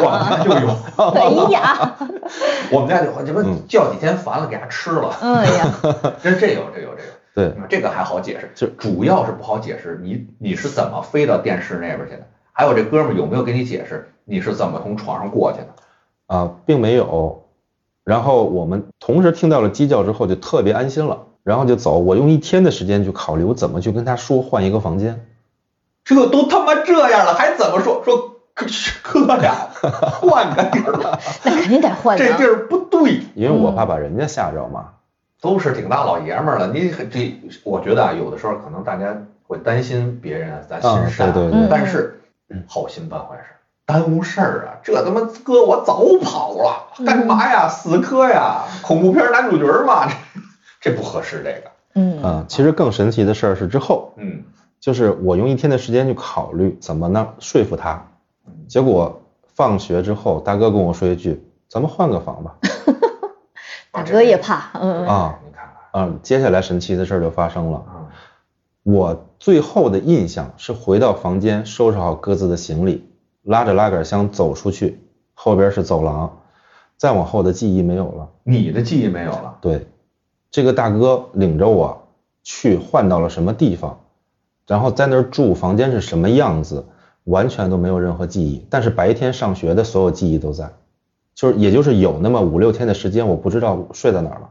我
啊。
们家就有，
哎呀，
我们家就这不
嗯。
叫几天烦了给它吃了，
哎呀，
这这有这有这有。
对，
这个还好解释，
就
主要是不好解释，你你是怎么飞到电视那边去的？还有这哥们有没有给你解释你是怎么从床上过去的？
啊，并没有。然后我们同时听到了鸡叫之后，就特别安心了，然后就走。我用一天的时间去考虑我怎么去跟他说换一个房间。
这都他妈这样了，还怎么说说哥哥呀，换个地儿吧，
那肯定得换。
这地儿不对，
因为我怕把人家吓着嘛。
都是挺大老爷们儿了，你这我觉得啊，有的时候可能大家会担心别人咱心
啊，
善，
对对
嗯
对，
但是好心办坏事，耽误事儿啊！这他妈哥我早跑了，干嘛呀？死磕呀？恐怖片男主角嘛？这这不合适，这个。
嗯，
啊，其实更神奇的事儿是之后，
嗯，
就是我用一天的时间去考虑怎么能说服他，结果放学之后，大哥跟我说一句：“咱们换个房吧。
大哥也怕，嗯，
啊
你看看，”
啊，接下来神奇的事儿就发生了。
啊，
我最后的印象是回到房间，收拾好各自的行李，拉着拉杆箱走出去，后边是走廊，再往后的记忆没有了。
你的记忆没有了，
对，这个大哥领着我去换到了什么地方，然后在那儿住，房间是什么样子，完全都没有任何记忆。但是白天上学的所有记忆都在，就是也就是有那么五六天的时间，我不知道睡在哪儿了。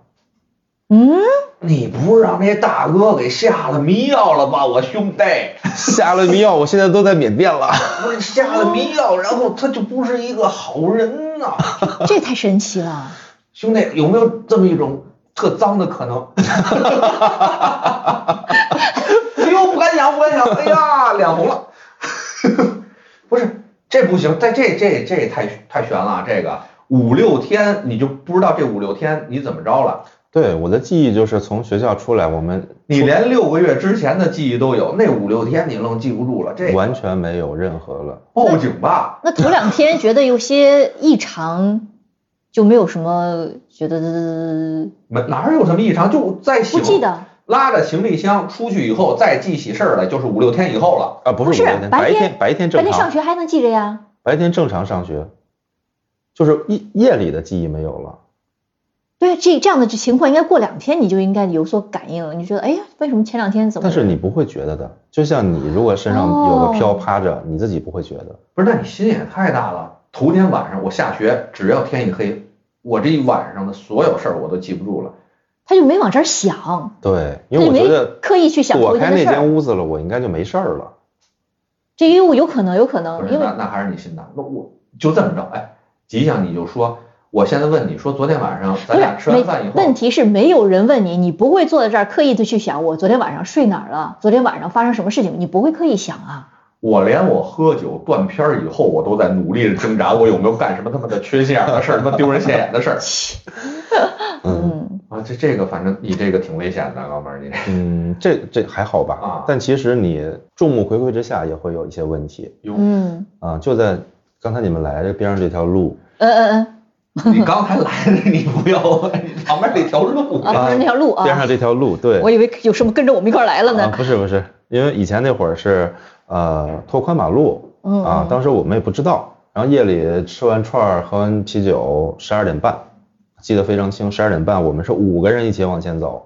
嗯，
你不是让那大哥给下了迷药了吧，我兄弟？
下了迷药，我现在都在缅甸了。
不是下了迷药，然后他就不是一个好人呐、
这太神奇了。
兄弟，有没有这么一种特脏的可能？哎呦，不敢想，不敢想，哎呀，脸红了。不是，这不行，这这这这也太太悬了，这个五六天你就不知道这五六天你怎么着了，
对，我的记忆就是从学校出来，我们
你连六个月之前的记忆都有，那五六天你愣记不住了，这
完全没有任何了。
报警吧。
那头两天觉得有些异常，就没有什么觉得
没哪有什么异常，就再醒，
不记得。
拉着行李箱出去以后再记起事儿来，就是五六天以后了。
啊，不
不是
是五六天，白
白天
天白天正
白天上，学还能记着呀？
白天正常上学，就是夜夜里的记忆没有了。
对，这这样的情况应该过两天你就应该有所感应了。你觉得，哎呀，为什么前两天怎么？
但是你不会觉得的，就像你如果身上有个飘趴着，你自己不会觉得。
不是，那你心也太大了。头天晚上我下学，只要天一黑，我这一晚上的所有事儿我都记不住了。
他就没往这儿想，
对，因为我觉得
刻意去想头
躲开那。间屋子了，我应该就没事儿了。
这有有可能，有可
不
能，
是，
因为
那那还是你心大。那我就这么着，哎，吉祥你就说，我现在问你说，昨天晚上咱俩吃完饭以后，
问题是没有人问你，你不会坐在这儿刻意的去想我昨天晚上睡哪儿了，昨天晚上发生什么事情，你不会刻意想啊。
我连我喝酒断片儿以后，我都在努力的挣扎，我有没有干什么他妈的缺心眼儿的事儿，他妈丢人现眼的事儿
嗯
啊？这这个反正你这个挺危险的，老妹儿你这
嗯，这这还好吧？
啊
但其实你众目睽睽之下也会有一些问题
哟，
嗯
啊。就在刚才你们来这边上这条路，
嗯嗯嗯。
你刚才来的，你不要 你旁边那条路
嗯，啊，不是那条路啊，
边上这条路，对，
我以为有什么跟着我们一块来了
啊，
呢。
不是不是，因为以前那会儿是呃拓宽马路啊当时我们也不知道，然后夜里吃完串儿喝完啤酒，十二点半，记得非常清，十二点半我们是五个人一起往前走，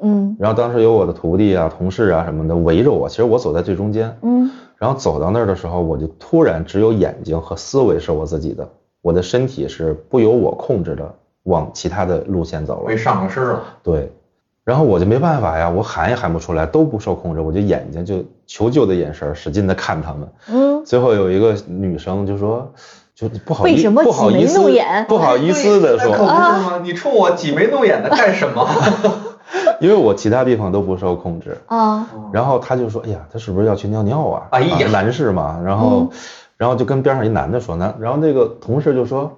嗯
然后当时有我的徒弟啊、同事啊什么的围着我，其实我走在最中间，
嗯
然后走到那儿的时候，我就突然只有眼睛和思维是我自己的，我的身体是不由我控制的往其他的路线走了
被。上了身了，
对，然后我就没办法呀，我喊也喊不出来，都不受控制，我就眼睛就求救的眼神使劲的看他们。
嗯，
最后有一个女生就说，就不好意
为什么
不好意思不好意思的
说可不
说，
是吗？你冲我挤眉弄眼的干什么？
因为我其他地方都不受控制。
啊，
然后他就说，哎呀，他是不是要去尿尿啊？
哎呀
啊男士嘛。然后，然后就跟边上一男的说，男，然后那个同事就说，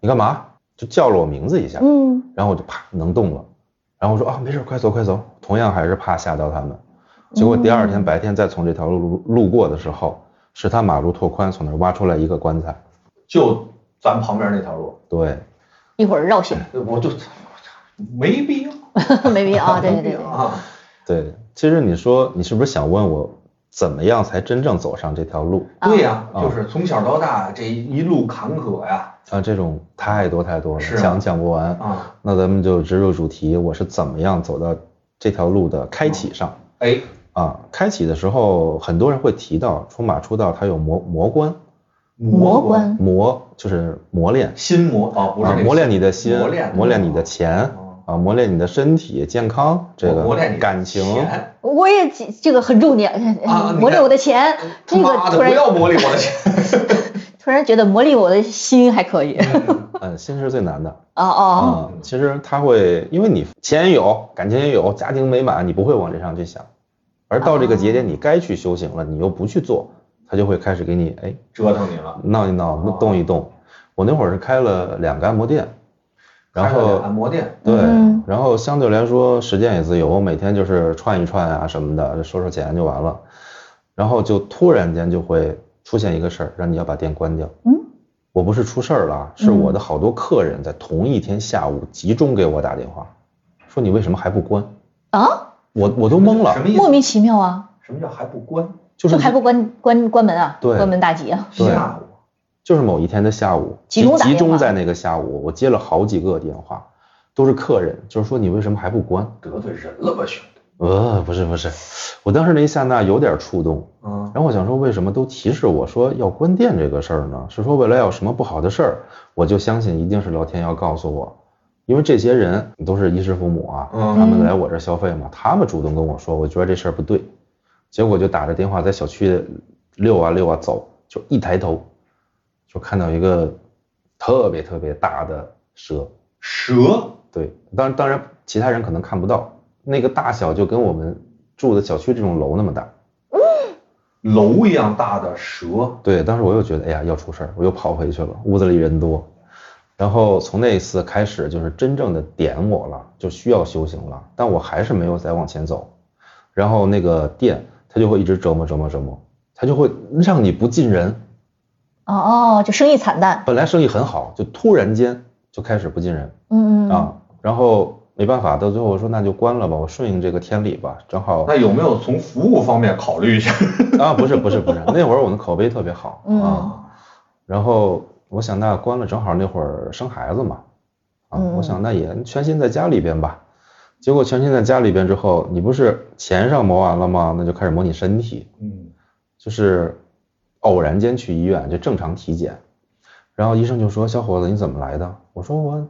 你干嘛？就叫了我名字一下。
嗯
然后我就啪能动了，然后我说啊没事，快走快走，同样还是怕吓到他们。结果第二天白天再从这条路路路过的时候，是他马路拓宽，从那儿挖出来一个棺材。
就咱旁边那条路，
对，
一会儿绕行，
我就没必要，
没必要啊，对对对对，
啊，
对，其实你说你是不是想问我怎么样才真正走上这条路？
对呀，
啊。
就是从小到大这一路坎坷呀，
啊？这种太多太多了，讲讲不完。
啊，
那咱们就直入主题，我是怎么样走到这条路的开启上？
哎，
啊，开启的时候，很多人会提到出马出道，它有魔魔关，
魔关
磨就是磨练，
心魔啊，不是
啊磨练你的心，
磨练
磨练你的钱
哦
啊，磨练你的身体健康，这个
磨练你
感情，
我也这个很重点
啊，
磨
练
我的钱，这个突然不
要磨砺我的钱，
突然觉得磨砺我的心还可以，
嗯，心是最难的
哦哦，
啊。其实他会，因为你钱也有，感情也有，家庭美满，你不会往这上去想，而到这个节点，你该去修行了，你又不去做，他就会开始给你哎
折腾你了。
闹一闹，
哦
动一动。我那会儿是开了两个按摩店，然后
按摩店，
对
嗯，
然后相对来说时间也自由，每天就是串一串啊什么的，收收钱就完了。然后就突然间就会出现一个事儿，让你要把店关掉。
嗯，
我不是出事儿了啊，是我的好多客人在同一天下午集中给我打电话，说你为什么还不关？
啊，
我我都懵了
什，么意思？
莫名其妙啊，
什么叫还不关？
就是
还不关关关门啊，
对
关门大吉啊，
对
下午
就是某一天的下午，
集中
集中在那个下午，我接了好几个电话，都是客人，就是说你为什么还不关？
得罪人了吧，兄弟？
呃，不是不是，我当时那一刹那有点触动，
嗯，
然后我想说为什么都提示我说要关店这个事儿呢？是说未来有什么不好的事儿？我就相信一定是老天要告诉我，因为这些人都是衣食父母啊，
嗯
他们来我这儿消费嘛，他们主动跟我说，我觉得这事儿不对，结果就打着电话在小区溜啊溜啊走，就一抬头就看到一个特别特别大的蛇，
蛇
对，当当然其他人可能看不到，那个大小就跟我们住的小区这种楼那么大。
楼一样大的蛇，
对，当时我又觉得，哎呀，要出事儿，我又跑回去了，屋子里人多。然后从那一次开始，就是真正的点我了，就需要修行了，但我还是没有再往前走。然后那个店，它就会一直折磨折磨折磨，它就会让你不进人。
哦哦，就生意惨淡，
本来生意很好，就突然间就开始不进人
嗯嗯，
啊。然后没办法，到最后我说那就关了吧，我顺应这个天理吧。正好
那有没有从服务方面考虑一下？
啊，不是不是不是，那会儿我们口碑特别好
嗯
啊。然后我想那关了，正好那会儿生孩子嘛，啊，
嗯
我想那也全心在家里边吧。结果全心在家里边之后，你不是钱上磨完了吗？那就开始磨你身体，
嗯，
就是偶然间去医院就正常体检，然后医生就说小伙子你怎么来的？我说我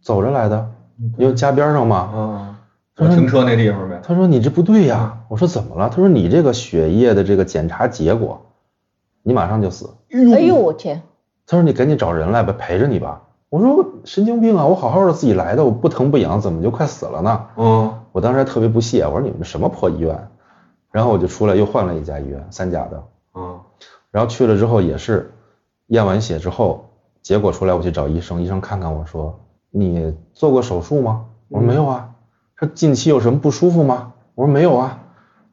走着来的，因为家边上嘛。
啊，我停车那地方呗。
他说你这不对呀，我说怎么了？他说你这个血液的这个检查结果，你马上就死。
哎呦我天，
他说你赶紧找人来吧，陪着你吧。我说神经病啊，我好好的自己来的，我不疼不痒，怎么就快死了呢？
嗯
我当时还特别不屑，我说你们什么破医院？然后我就出来又换了一家医院，三甲的。
嗯
然后去了之后也是验完血之后，结果出来我去找医生，医生看看我说你做过手术吗？我说没有啊。说近期有什么不舒服吗？我说没有啊。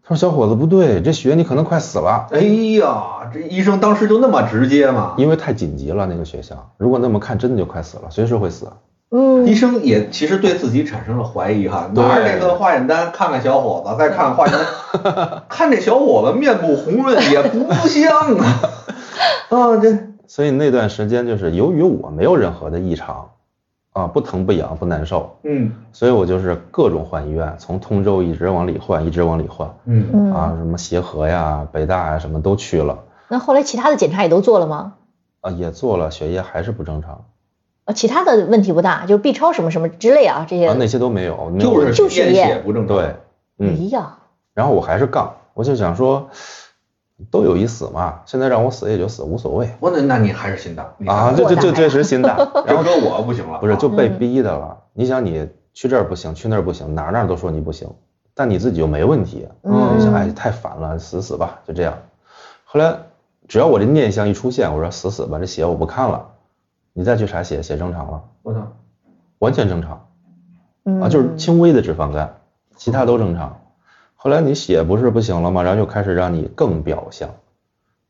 他说小伙子不对，这血你可能快死了，
哎呀，这医生当时就那么直接吗？
因为太紧急了那个血象，如果那么看真的就快死了，随时会死。
嗯。
医生也其实对自己产生了怀疑哈，拿着这个化验单看看小伙子，再看看化验单，看这小伙子面部红润也不像啊，啊这。
所以那段时间就是由于我没有任何的异常，啊不疼不痒不难受，
嗯。
所以我就是各种换医院，从通州一直往里换，一直往里换。
嗯。
嗯。
啊，什么协和呀、北大呀，什么都去了，
那后来其他的检查也都做了吗？
啊，也做了，血液还是不正常，
呃，其他的问题不大，就是 B 超什么什么之类啊，这些。
啊，那些都没有，没有
就是验
就是验
血不正常，
对，
哎
嗯，
呀，
然后我还是杠，我就想说，都有一死嘛，现在让我死也就死，无所谓
我那那你还是心大
啊，
看
这这这
豁达呀
确实心大，然后
说我不行了，
不是
啊
就被逼的了，你想你去这儿不行，去那儿不行，哪儿哪儿都说你不行，但你自己又没问题，
嗯
我就想哎太烦了，死死吧，就这样。后来只要我这念想一出现，我说死死吧，这血我不看了，你再去查血，血正常了，
我操，
完全正常
嗯
啊，就是轻微的脂肪肝，其他都正常。后来你血不是不行了吗？然后又开始让你更表象，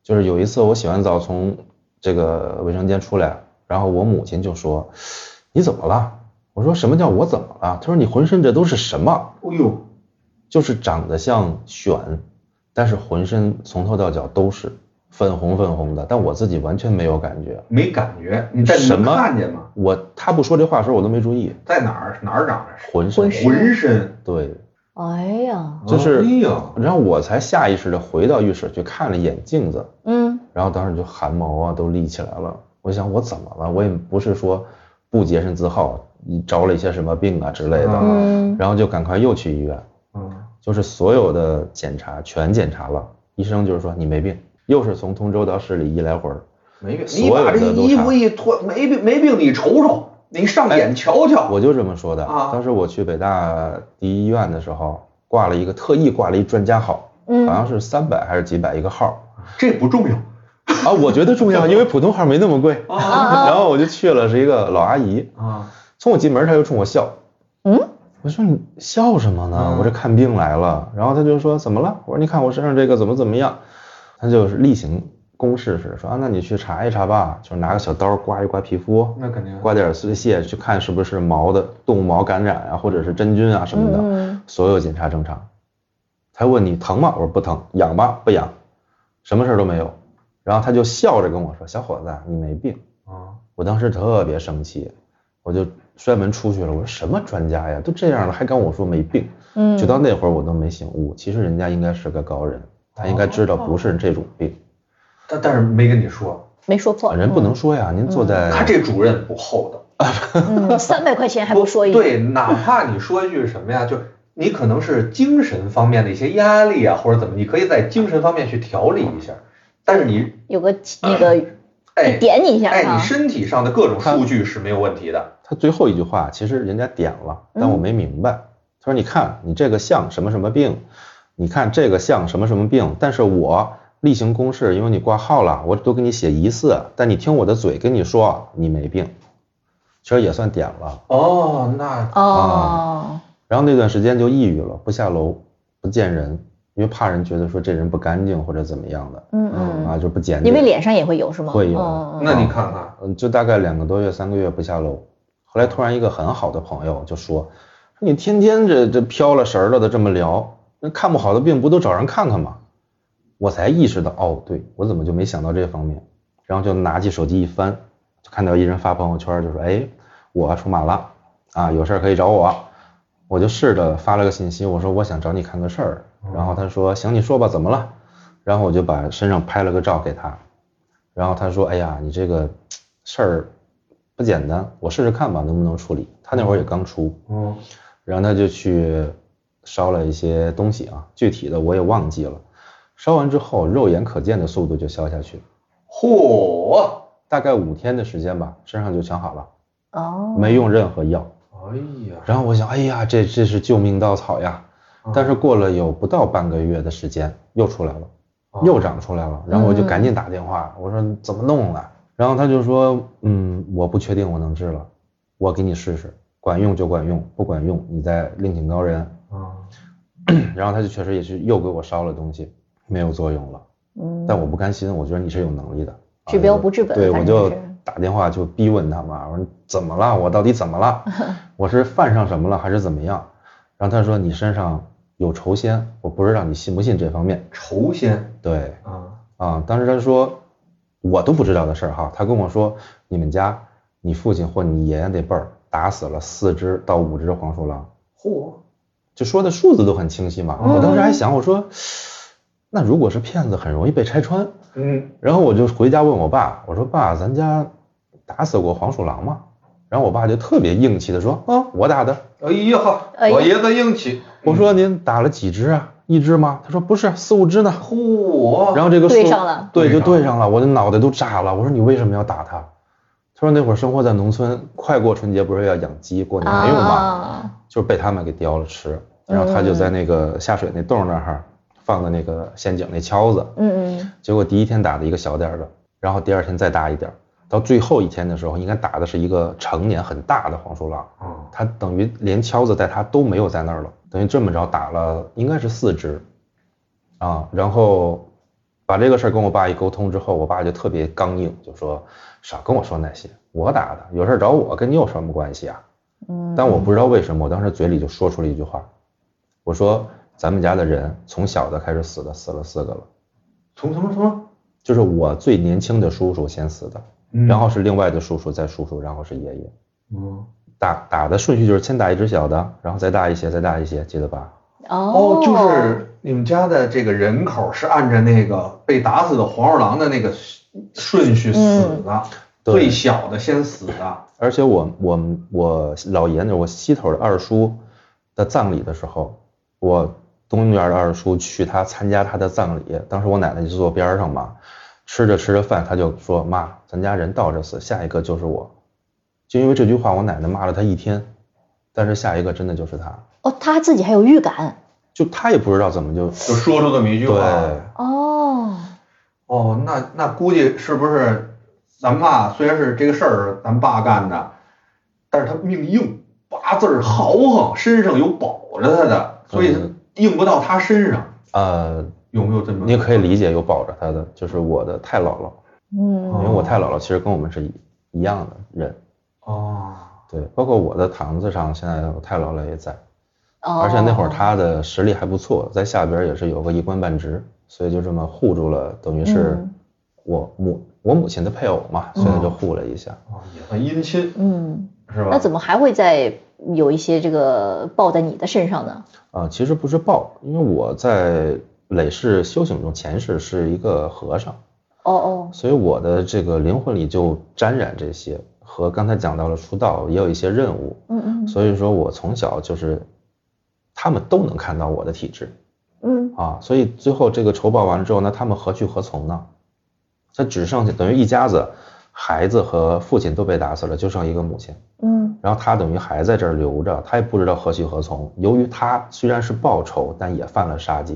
就是有一次我洗完澡从这个卫生间出来，然后我母亲就说你怎么了？我说什么叫我怎么了？她说你浑身这都是什么？
哎呦，
就是长得像癣，但是浑身从头到脚都是粉红粉红的，但我自己完全没有感觉。
没感觉，你在你能
什么
看见吗？
我他不说这话的时候我都没注意，
在哪儿哪儿长着？
浑身
浑身，
对，
哎呀，
就是
哎呀，
然后我才下意识的回到浴室去看了一眼镜子，
嗯
然后当时就汗毛啊都立起来了。我想我怎么了？我也不是说不洁身自好，着了一些什么病啊之类的，
嗯
然后就赶快又去医院，
嗯，
就是所有的检查全检查了，医生就是说你没病，又是从通州到市里一来回儿，
没病，
所有
你把这衣服一脱，没病没病，你瞅瞅，你上眼瞧瞧，
我就这么说的。
啊
当时我去北大第一医院的时候，挂了一个特意挂了一专家号，
嗯
好像是三百还是几百一个号
这不重要
啊，我觉得重要，因为普通号没那么贵。
啊
然后我就去了，是一个老阿姨，
啊，
从我进门她就冲我笑，
嗯，
我说你笑什么呢？
嗯
我这看病来了。然后她就说怎么了？我说你看我身上这个怎么怎么样？她就是例行公事似的说啊，那你去查一查吧，就是拿个小刀刮一刮皮肤，
那肯定
刮点碎屑去看是不是毛的动物毛感染啊，或者是真菌啊什么的，
嗯
所有检查正常。他问你疼吗？我说不疼，痒吧？不痒，什么事儿都没有。然后他就笑着跟我说：“小伙子，你没病。
啊，”
我当时特别生气，我就摔门出去了。我说什么专家呀，都这样了还跟我说没病？
嗯，
就到那会儿我都没醒悟，其实人家应该是个高人，他应该知道不是这种病。
但但是没跟你说，
没说破，
人不能说呀，您坐在
他这主任不厚道，
嗯，三百块钱还不说一句，
对，哪怕你说一句什么呀，就你可能是精神方面的一些压力啊，或者怎么，你可以在精神方面去调理一下，但是你
有个那个
哎
点你一下
哎，
啊
你，身体上的各种数据是没有问题的，
他最后一句话，其实人家点了，但我没明白。他说：“你看，你这个像什么什么病，你看这个像什么什么病，但是我例行公事，因为你挂号了，我都给你写疑似，但你听我的嘴跟你说你没病，其实也算点了。
哦，那
哦，
然后那段时间就抑郁了，不下楼，不见人，因为怕人觉得说这人不干净或者怎么样的
嗯
啊，
嗯，
就不检点。
因为脸上也会有是吗？
会有
嗯
那你看看，
嗯，就大概两个多月、三个月不下楼。后来突然一个很好的朋友就说：“说你天天这这飘了神儿了的这么聊，那看不好的病不都找人看看吗？”我才意识到，哦，对我怎么就没想到这方面？然后就拿起手机一翻，就看到一人发朋友圈，就说：“哎，我出马了啊，有事儿可以找我。”我就试着发了个信息，我说我想找你看个事儿。然后他说：“行，你说吧，怎么了？”然后我就把身上拍了个照给他，然后他说：“哎呀，你这个事儿不简单，我试试看吧，能不能处理。”他那会儿也刚出，
嗯，
然后他就去烧了一些东西啊，具体的我也忘记了。烧完之后，肉眼可见的速度就消下去，
嚯，
大概五天的时间吧，身上就全好了。
哦，
没用任何药。
哎呀，
然后我想，哎呀，这这是救命稻草呀！但是过了有不到半个月的时间，又出来了，又长出来了。然后我就赶紧打电话，我说怎么弄啊？然后他就说，嗯，我不确定我能治了，我给你试试，管用就管用，不管用你再另请高人。
啊，
然后他就确实也是又给我烧了东西，没有作用了。
嗯，
但我不甘心，我觉得你是有能力的，啊
治标不治本
对，我就打电话就逼问他嘛，我说怎么了？我到底怎么了？我是犯上什么了还是怎么样？然后他说你身上有仇仙，我不知道你信不信这方面。
仇仙
对
啊，
啊，当时他说我都不知道的事儿哈，他跟我说你们家你父亲或你爷爷那辈儿打死了四只到五只黄鼠狼，
嚯，
就说的数字都很清晰嘛。
嗯
我当时还想，我说那如果是骗子，很容易被拆穿。
嗯，
然后我就回家问我爸，我说爸，咱家打死过黄鼠狼吗？然后我爸就特别硬气的说，啊，我打的。
哎呀哈，
哎呀
我爷子硬气，
我说您打了几只啊？一只吗？他说不是，四五只呢。
嚯，
然后这个数
对上了
对，就
对上了
对上了，我的脑袋都炸了。我说你为什么要打他？他说那会儿生活在农村，快过春节不是要养鸡过年用吗？
啊，
就是被他们给叼了吃。然后他就在那个下水那洞那儿放的那个陷阱那锹子，
嗯嗯。
结果第一天打的一个小点儿的，然后第二天再大一点儿，到最后一天的时候，应该打的是一个成年很大的黄鼠狼，
啊，
他等于连锹子带他都没有在那儿了，等于这么着打了应该是四只，啊，然后把这个事儿跟我爸一沟通之后，我爸就特别刚硬，就说少跟我说那些，我打的，有事儿找我，跟你有什么关系啊？
嗯，
但我不知道为什么，我当时嘴里就说出了一句话，我说咱们家的人从小的开始死的，死了四个了。
从什么什么，
就是我最年轻的叔叔先死的，
嗯
然后是另外的叔叔，再叔叔，然后是爷爷。
嗯，
打打的顺序就是先打一只小的，然后再大一些，再大一些，记得吧？
哦，就是你们家的这个人口是按照那个被打死的黄鼠狼的那个顺序死的，
对。
最小的先死的，
而且我我我老爷那我西头的二叔的葬礼的时候，我东院的二叔去他参加他的葬礼，当时我奶奶就坐边上嘛，吃着吃着饭，他就说妈，咱家人倒着死，下一个就是我。就因为这句话，我奶奶骂了他一天，但是下一个真的就是他，
哦，他自己还有预感
就他也不知道怎么就
就说出这么一句话。
对。
哦，
哦，那那估计是不是咱爸虽然是这个事儿咱爸干的，但是他命硬，八字儿豪横，身上有保着他的，所以硬不到他身上，
呃，
有没有这么？
你可以理解有保着他的，就是我的太姥姥，
嗯
因为我太姥姥其实跟我们是一一样的人，
哦，
对，包括我的堂子上，现在我太姥姥也在，
哦，
而且那会儿他的实力还不错，在下边也是有个一官半职，所以就这么护住了，等于是
嗯
我母我母亲的配偶嘛，所以就护了一下。
哦也算姻亲
嗯，
是吧？
那怎么还会再有一些这个报在你的身上呢？
啊，其实不是报，因为我在累世修行中前世是一个和尚，
哦哦，
所以我的这个灵魂里就沾染这些，和刚才讲到了出道也有一些任务，
嗯嗯
所以说我从小就是他们都能看到我的体质
嗯
啊，所以最后这个仇报完了之后，那他们何去何从呢？他只剩下等于一家子，孩子和父亲都被打死了，就剩一个母亲，
嗯
然后他等于还在这儿留着，他也不知道何去何从。由于他虽然是报仇，但也犯了杀戒，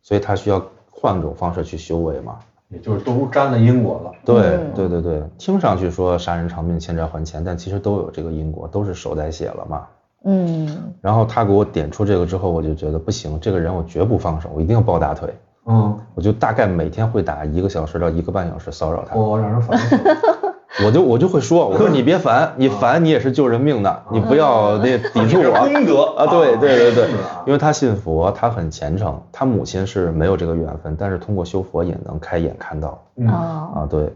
所以他需要换种方式去修为嘛。
也就是都沾了因果了。
对
嗯
对对对，听上去说杀人偿命、欠债还钱，但其实都有这个因果，都是手带血了嘛。
嗯
然后他给我点出这个之后，我就觉得不行，这个人我绝不放手，我一定要抱大腿。
嗯，
我就大概每天会打一个小时到一个半小时骚扰他，
我让人烦死了。
我就我就会说，我说你别烦，你烦你也是救人命的，你不要那抵触我。
功德
啊，对对对对因为他信佛，他很虔诚，他母亲是没有这个缘分，但是通过修佛也能开眼看到啊，对，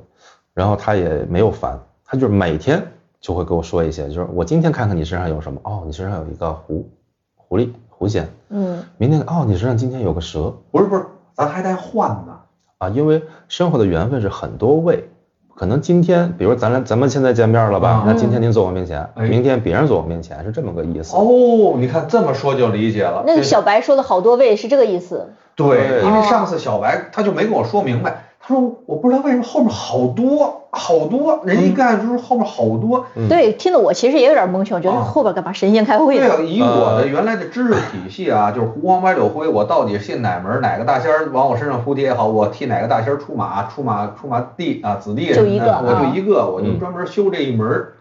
然后他也没有烦，他就是每天就会跟我说一些，就是我今天看看你身上有什么，哦，你身上有一个狐狐狸狐仙，
嗯
明天哦，你身上今天有个蛇
不是不是，咱还得换呢。
啊，因为生活的缘分是很多位。可能今天，比如咱俩咱们现在见面了吧？
嗯
那今天您坐我面前，
哎
明天别人坐我面前，是这么个意思。
哦，你看这么说就理解了。
那个小白说的好多位是这个意思。
对，
对
因为上次小白他就没跟我说明白，他
说我不知道为什么后面好多好多，人一干就是后面好多。
嗯
对，听得我其实也有点蒙圈，我觉得
啊
后边干嘛神仙开会
对啊，以我的原来的知识体系啊，就是胡黄白柳灰，我到底信哪门？哪个大仙儿往我身上扑贴也好，我替哪个大仙儿出马，出马出马弟啊，子弟什么的
就一个
我
啊
就一个，我就专门修这一门儿。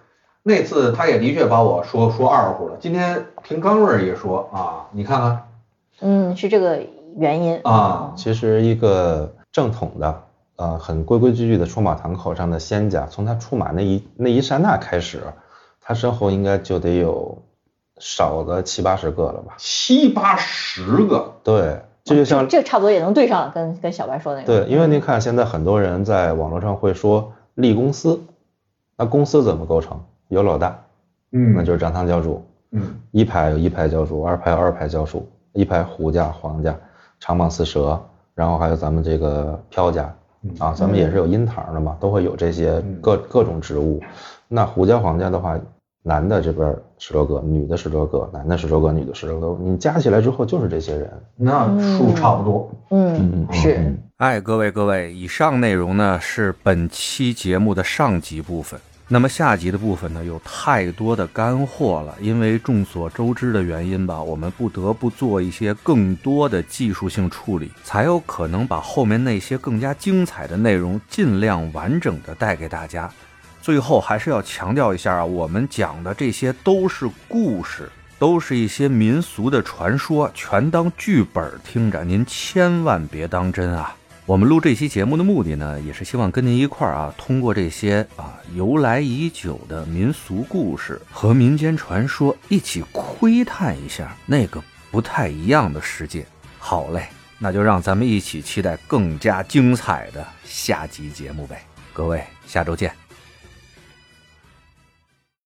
那次他也的确把我说说二乎了。今天听刚瑞儿也说啊，你看看
嗯，是这个原因
啊
其实一个正统的，呃，很规规矩矩的出马堂口上的仙家，从他出马那一那一刹那开始，他身后应该就得有少的七八十个了吧？
七八十个，
对，这就像
这差不多也能对上，跟跟小白说那个。
对，因为您看现在很多人在网络上会说立公司，那公司怎么构成？有老大，
嗯
那就是张堂教主，
嗯
一排有一排教主，二排有二排教主，一排胡家、黄家、长蟒四蛇，然后还有咱们这个飘家
嗯
啊，咱们也是有阴堂的嘛，都会有这些各各种植物。那胡椒皇家的话，男的这边十多个，女的十多个，男的十多个，女的十多个，你加起来之后就是这些人。
那数差不多。
嗯，是。
嗯
哎，各位各位，以上内容呢是本期节目的上集部分。那么下集的部分呢，有太多的干货了，因为众所周知的原因吧，我们不得不做一些更多的技术性处理，才有可能把后面那些更加精彩的内容尽量完整的带给大家。最后还是要强调一下啊，我们讲的这些都是故事，都是一些民俗的传说，全当剧本听着，您千万别当真啊！我们录这期节目的目的呢，也是希望跟您一块儿啊，通过这些啊由来已久的民俗故事和民间传说，一起窥探一下那个不太一样的世界。好嘞，那就让咱们一起期待更加精彩的下集节目呗。各位，下周见。